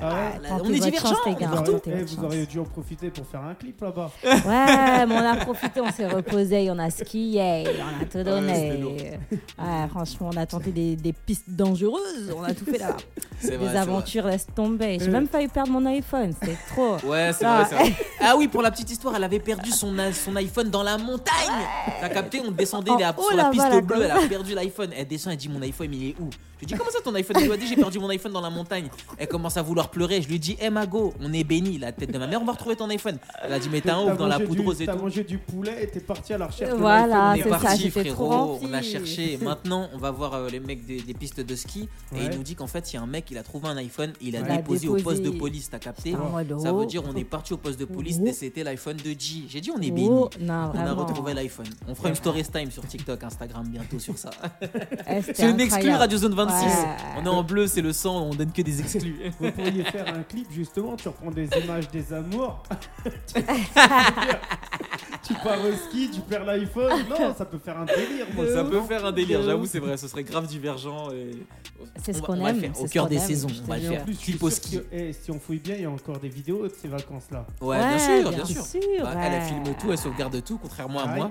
Ah on est votre divergent chance, les gars. Vous, partout auriez, Tentez eh, vous auriez dû en profiter pour faire un clip là-bas. Ouais, mais on a profité, on s'est reposé, on a skié, on a tout c'était donné. Ouais, franchement, on a tenté des, des pistes dangereuses, on a tout fait là. c'est vrai Des c'est aventures, laisse tomber. J'ai même failli perdre mon iPhone, c'était trop. vrai. ouais c'est Ah. vrai, c'est vrai ah oui pour la petite histoire elle avait perdu son, iPhone dans la montagne t'as capté on descendait En la- haut, sur la là-bas, piste bleue elle a perdu l'iPhone elle descend elle dit mon iPhone il est où? Je lui dis comment ça ton iPhone? Elle lui a dit j'ai perdu mon iPhone dans la montagne elle commence à vouloir pleurer je lui dis hey Mago on est béni la tête de ma mère on va retrouver ton iPhone elle a dit mais t'as un ouf dans la du- poudreuse et T'as mangé du poulet et t'es parti à la recherche de Voilà, l'iPhone. on est c'est ça, parti j'étais trop rempli. on a cherché. Maintenant, on va voir euh, les mecs des, des pistes de ski et il nous dit qu'en fait, il y a un mec, il a trouvé un iPhone, il a Ouais. déposé, au poste de police, t'as capté Ça veut dire on est parti au poste de police Oh. et c'était l'iPhone de G. J'ai dit on est béni. Oh, non, On a retrouvé l'iPhone. On fera une story time sur TikTok, Instagram bientôt sur ça. Eh, C'est une exclue. Radio Zone 26. Ouais. On est en bleu, c'est le sang, on donne que des exclus. Vous pourriez faire un clip justement, tu reprends des images des amours. tu pars au ski, tu perds l'iPhone. Non, ça peut faire un délire. moi. Ça peut faire un délire, j'avoue, c'est vrai, ce serait grave divergent. et- C'est ce qu'on aime, au cœur des saisons. On va le faire. Clip au ski. eh, si on fouille bien, il y a encore des vidéos de ces vacances-là. Ouais, bien sûr, bien, sûr. Bah, Elle, filme tout, elle sauvegarde tout, contrairement à Aïe. moi.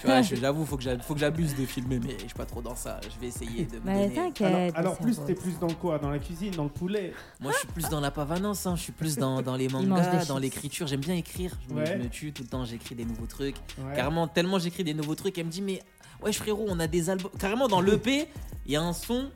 tu vois, j'avoue, faut que j'ab- faut que j'abuse de filmer, mais je suis pas trop dans ça. Je vais essayer de me Mais donner. t'inquiète. Alors, plus, t'es plus dans quoi? Dans la cuisine, dans le poulet? Moi, je suis plus dans la pavanance, hein. je suis plus dans, les mangas, dans l'écriture. J'aime bien écrire. Je me, tue tout le temps, j'écris des nouveaux trucs. Ouais. Carrément, tellement j'écris des nouveaux trucs, elle me dit, mais ouais, frérot, on a des albums. Carrément, dans l'EP, il y a un son.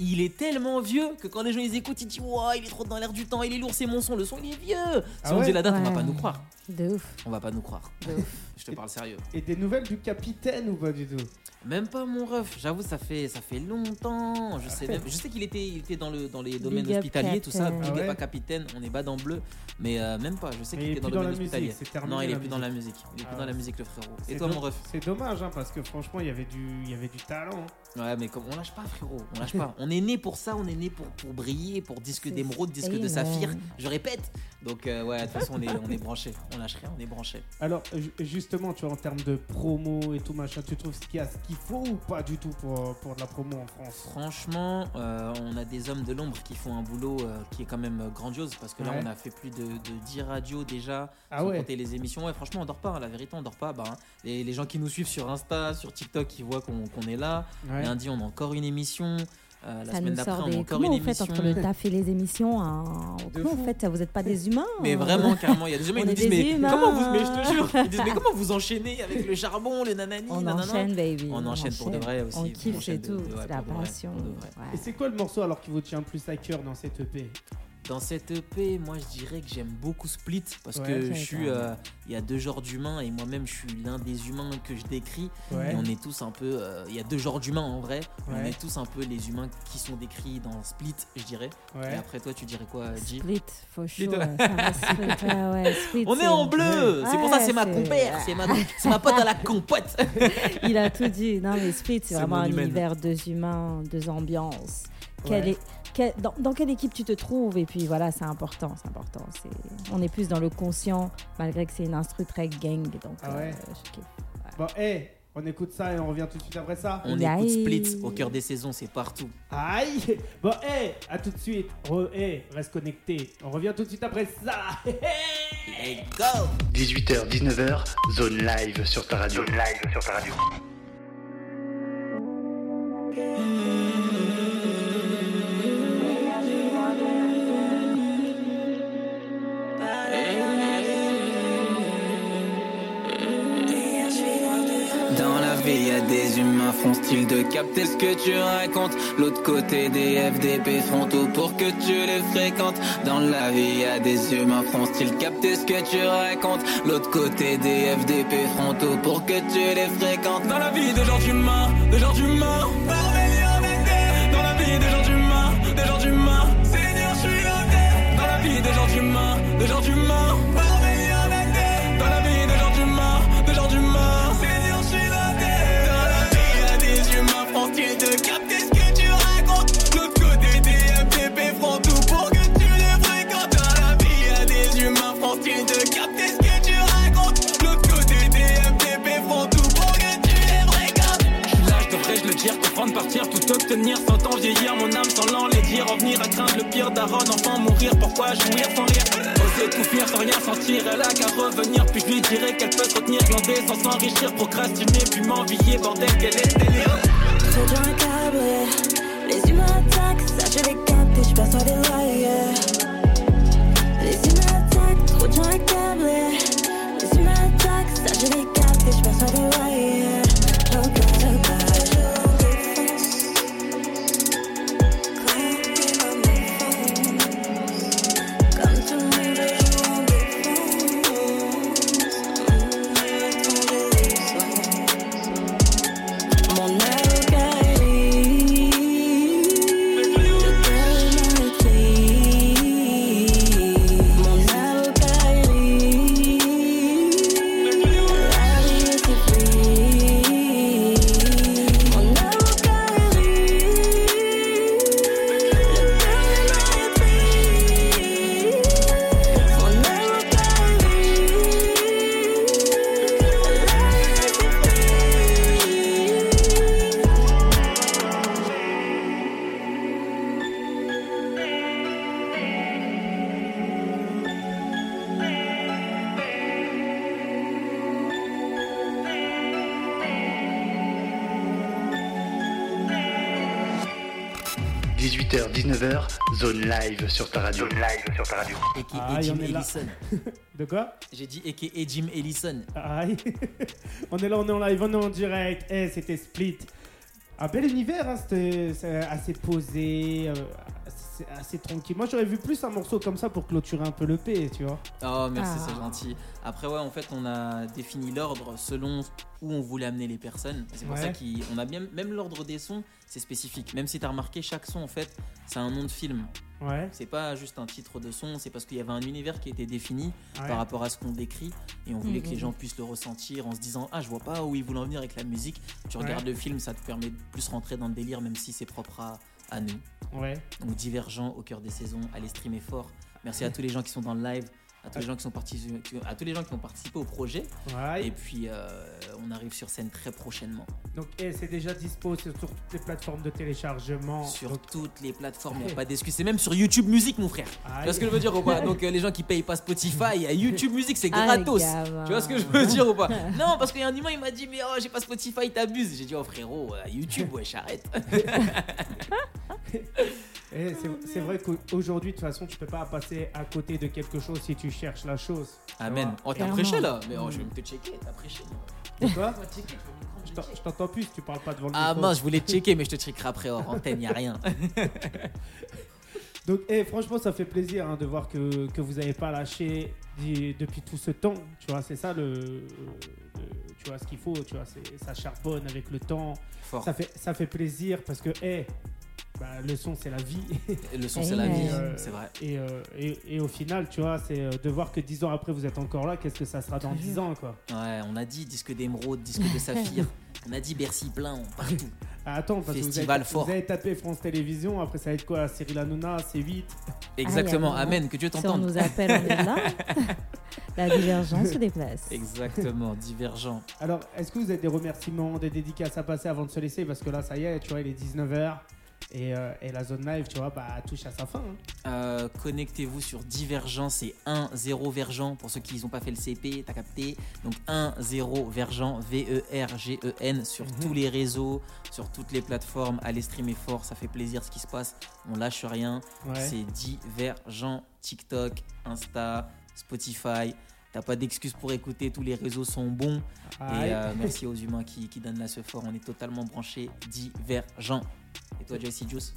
Il est tellement vieux que quand les gens ils écoutent, ils disent il est trop dans l'air du temps, il est lourd, c'est mon son, le son il est vieux. Si Ah on ouais dit la date, on va pas nous croire. De ouf, On va pas nous croire. de ouf. Je te parle sérieux. Et des nouvelles du capitaine ou pas du tout? Même pas mon ref, j'avoue ça fait ça fait longtemps. Je sais même, je sais qu'il était il était dans le dans les domaines Big hospitaliers tout ça, big Ah ouais? à capitaine, on est bas dans le bleu, mais euh, même pas. Je sais qu'il était dans le domaine hospitalier. Non, il est plus dans la musique. Il est Ah plus dans la musique le frérot. Et C'est toi mon ref? C'est dommage, hein, parce que franchement, il y avait du, il y avait du talent. Ouais, mais comme on lâche pas frérot, on lâche pas. On est né pour ça, on est né pour pour briller, pour disque d'émeraude, disque de saphir. Je répète. Donc euh, ouais, de toute façon on est on est branché, on lâche rien, on est branché. Alors, ju- justement, tu vois, en termes de promo et tout machin, tu trouves qu'il y a ce qu'il faut ou pas du tout pour, pour de la promo en France? Franchement, euh, on a des hommes de l'ombre qui font un boulot euh, qui est quand même euh, grandiose parce que là Ouais. on a fait plus de, de 10 radios déjà, Ah sans ouais compter les émissions. Ouais, franchement on dort pas, hein, la vérité on dort pas. Bah, hein. les, les gens qui nous suivent sur Insta, sur TikTok, ils voient qu'on est là. Ouais. Lundi on a encore une émission. Euh, la Ça semaine nous d'après, sort on a des. encore Comment une vous faites émission. entre le taf et les émissions hein Comment vous faites Vous n'êtes pas des humains Mais hein vraiment, carrément, il y a des humains qui nous disent mais humains. comment vous mais je te jure, ils disent mais comment vous enchaînez avec le charbon, le nanani, On nanana. enchaîne, baby. On enchaîne pour de vrai aussi. On kiffe, enchaîne c'est tout. C'est la pour de vrai, passion. Et c'est quoi le morceau alors qui vous tient le plus à cœur dans cette EP Dans cette EP, moi je dirais que j'aime beaucoup Split parce Ouais, que je suis, euh, il y a deux genres d'humains et moi-même je suis l'un des humains que je décris. Ouais. Et on est tous un peu, euh, il y a deux genres d'humains en vrai. On est tous un peu les humains qui sont décrits dans Split, je dirais. Et après toi, tu dirais quoi, G Split, for Split, sure. On est en bleu, c'est pour ça c'est ma compère, c'est ma, ma pote à la compote. Il a tout dit. Non, mais Split, c'est vraiment un humaine. univers, deux humains, deux ambiances. Quelle est- dans, dans quelle équipe tu te trouves Et puis voilà, c'est important, c'est important. C'est- On est plus dans le conscient, malgré que c'est une instru très gang. Donc, Ah ouais. euh, je kiffe. Bon, hé, on écoute ça et on revient tout de suite après ça. On Yay. écoute Split au cœur des saisons, c'est partout. Aïe Bon, hé, à tout de suite. Re, hé, reste connecté. On revient tout de suite après ça. Let's go 18h, 19h, zone live sur ta radio. Zone live sur ta radio. Des humains font style de capter ce que tu racontes. L'autre côté des FDP font tout pour que tu les fréquentes. Dans la vie, a des humains font style capter ce que tu racontes. L'autre côté des FDP font tout pour que tu les fréquentes. Dans la vie des gens d'humains, des gens d'humains. Tout obtenir, sans temps vieillir, mon âme sans l'enlaidir, revenir à craindre le pire d'Aaron, enfant mourir, pourquoi jouir sans rire? Oser tout fuir sans rien sentir, elle a qu'à revenir, puis je lui dirai qu'elle peut se retenir, glander sans s'enrichir, procrastiner, puis m'envier, bordel, quel est Trop dur à câbler. Les humains attaquent, ça je l'ai capté, je perçois des loyers. Les humains attaquent, trop dur à câbler. Les humains attaquent, ça je l'ai capté, je perçois des loyers. Live sur ta radio. Zone live sur ta radio. Ah, Jim. Ellison. De quoi? J'ai dit A.K.A. Jim Ellison. Aïe On est là, on est en live, on est en direct. Eh, c'était Split. Un bel univers, hein, c'était assez posé, euh, c'est assez tranquille. Moi, j'aurais vu plus un morceau comme ça pour clôturer un peu le P, tu vois. Oh merci, Ah. c'est gentil. Après ouais, en fait, on a défini l'ordre selon où on voulait amener les personnes. C'est pour Ouais. ça qu'on a bien même l'ordre des sons, c'est spécifique. Même si t'as remarqué, chaque son en fait, c'est un nom de film. Ouais. C'est pas juste un titre de son, c'est parce qu'il y avait un univers qui était défini ouais. par rapport à ce qu'on décrit et on voulait que les Mhm. gens puissent le ressentir en se disant ah je vois pas où ils voulaient en venir avec la musique. Tu Ouais. regardes le film, ça te permet de plus rentrer dans le délire même si c'est propre à, à nous. Ouais. Donc divergent au cœur des saisons, allez streamer fort. Merci à tous les gens qui sont dans le live, à tous les gens qui sont à tous les gens qui ont participé au projet. Ouais. Et puis euh, on arrive sur scène très prochainement. Donc, c'est déjà dispo sur toutes les plateformes de téléchargement. Sur Donc, toutes les plateformes, il n'y a pas d'excuse. C'est même sur YouTube Music, mon frère. aïe. Tu vois ce que je veux dire ou pas? Donc euh, les gens qui payent pas Spotify, à YouTube Music, c'est Ah, gratos. Tu vois ce que je veux dire ou pas? Non, parce qu'il y a un humain, il m'a dit, mais oh, j'ai pas Spotify, t'abuses. J'ai dit, oh frérot, euh, YouTube, ouais, j'arrête. C'est- c'est vrai qu'aujourd'hui, de toute façon, tu peux pas passer à côté de quelque chose si tu cherches la chose. Amen. Oh, t'as prêché là Mais oh, je vais me te checker, t'as prêché. Prendre, Je t'entends plus, tu parles pas devant le Ah micro. mince, je voulais te checker, mais je te checkerai après hors antenne, y a rien. Donc, eh, franchement, ça fait plaisir hein, de voir que, que vous n'avez pas lâché depuis tout ce temps. Tu vois, c'est ça le, le- tu vois ce qu'il faut. Tu vois, c'est ça charbonne avec le temps. Fort. Ça fait ça fait plaisir parce que, eh, bah, le son c'est la vie. Le son, c'est la vie, Euh, c'est vrai. Et, euh, et, et au final, tu vois, c'est euh, de voir que dix ans après vous êtes encore là. Qu'est-ce que ça sera dans T'as vu dix ans, quoi? Ouais, on a dit disque d'émeraude, disque de saphir. on a dit Bercy plein, partout. Ah, Attends, parce que vous Festival avez, fort. vous avez tapé France Télévisions. Après, ça va être quoi? Cyril Hanouna, C8. Exactement, Ah, amen, que Dieu Si on t'entende. nous appelle, on est là. La divergence se déplace. Exactement, divergent. Alors, est-ce que vous avez des remerciements, des dédicaces à passer avant de se laisser? Parce que là, ça y est, tu vois, il est 19h. Et, euh, et la zone live, tu vois, bah, touche à sa fin. hein. Euh, Connectez-vous sur Divergent, c'est 1-0 Vergent. Pour ceux qui n'ont pas fait le CP, t'as capté. Donc 1-0 Vergent, V-E-R-G-E-N, sur Mhm. tous les réseaux, sur toutes les plateformes. Allez streamer fort, ça fait plaisir ce qui se passe. On lâche rien. Ouais. C'est Divergent, TikTok, Insta, Spotify. T'as pas d'excuses pour écouter, tous les réseaux sont bons. Et euh, merci aux humains qui, qui donnent là ce fort. On est totalement branchés, Divergent. Et toi, Joyce Juice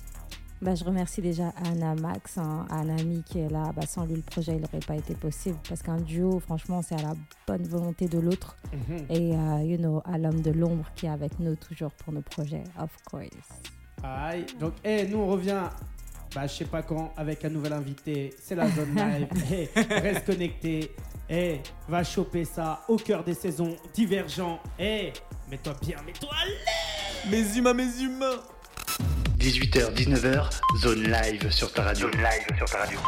Bah, je remercie déjà Anna Max, hein, un ami qui est là. Bah, sans lui, le projet il n'aurait pas été possible. Parce qu'un duo, franchement, c'est à la bonne volonté de l'autre. Mhm. Et, euh, you know, à l'homme de l'ombre qui est avec nous toujours pour nos projets, of course. Aïe. Donc, eh, nous, on revient, bah, je sais pas quand, avec un nouvel invité. C'est la zone live. Eh, reste connecté. Eh, va choper ça au cœur des saisons divergents. Eh, mets-toi bien, mets-toi à l'aise. Mes humains, mes humains 18h, 19h, zone live sur ta radio. Zone live sur ta radio.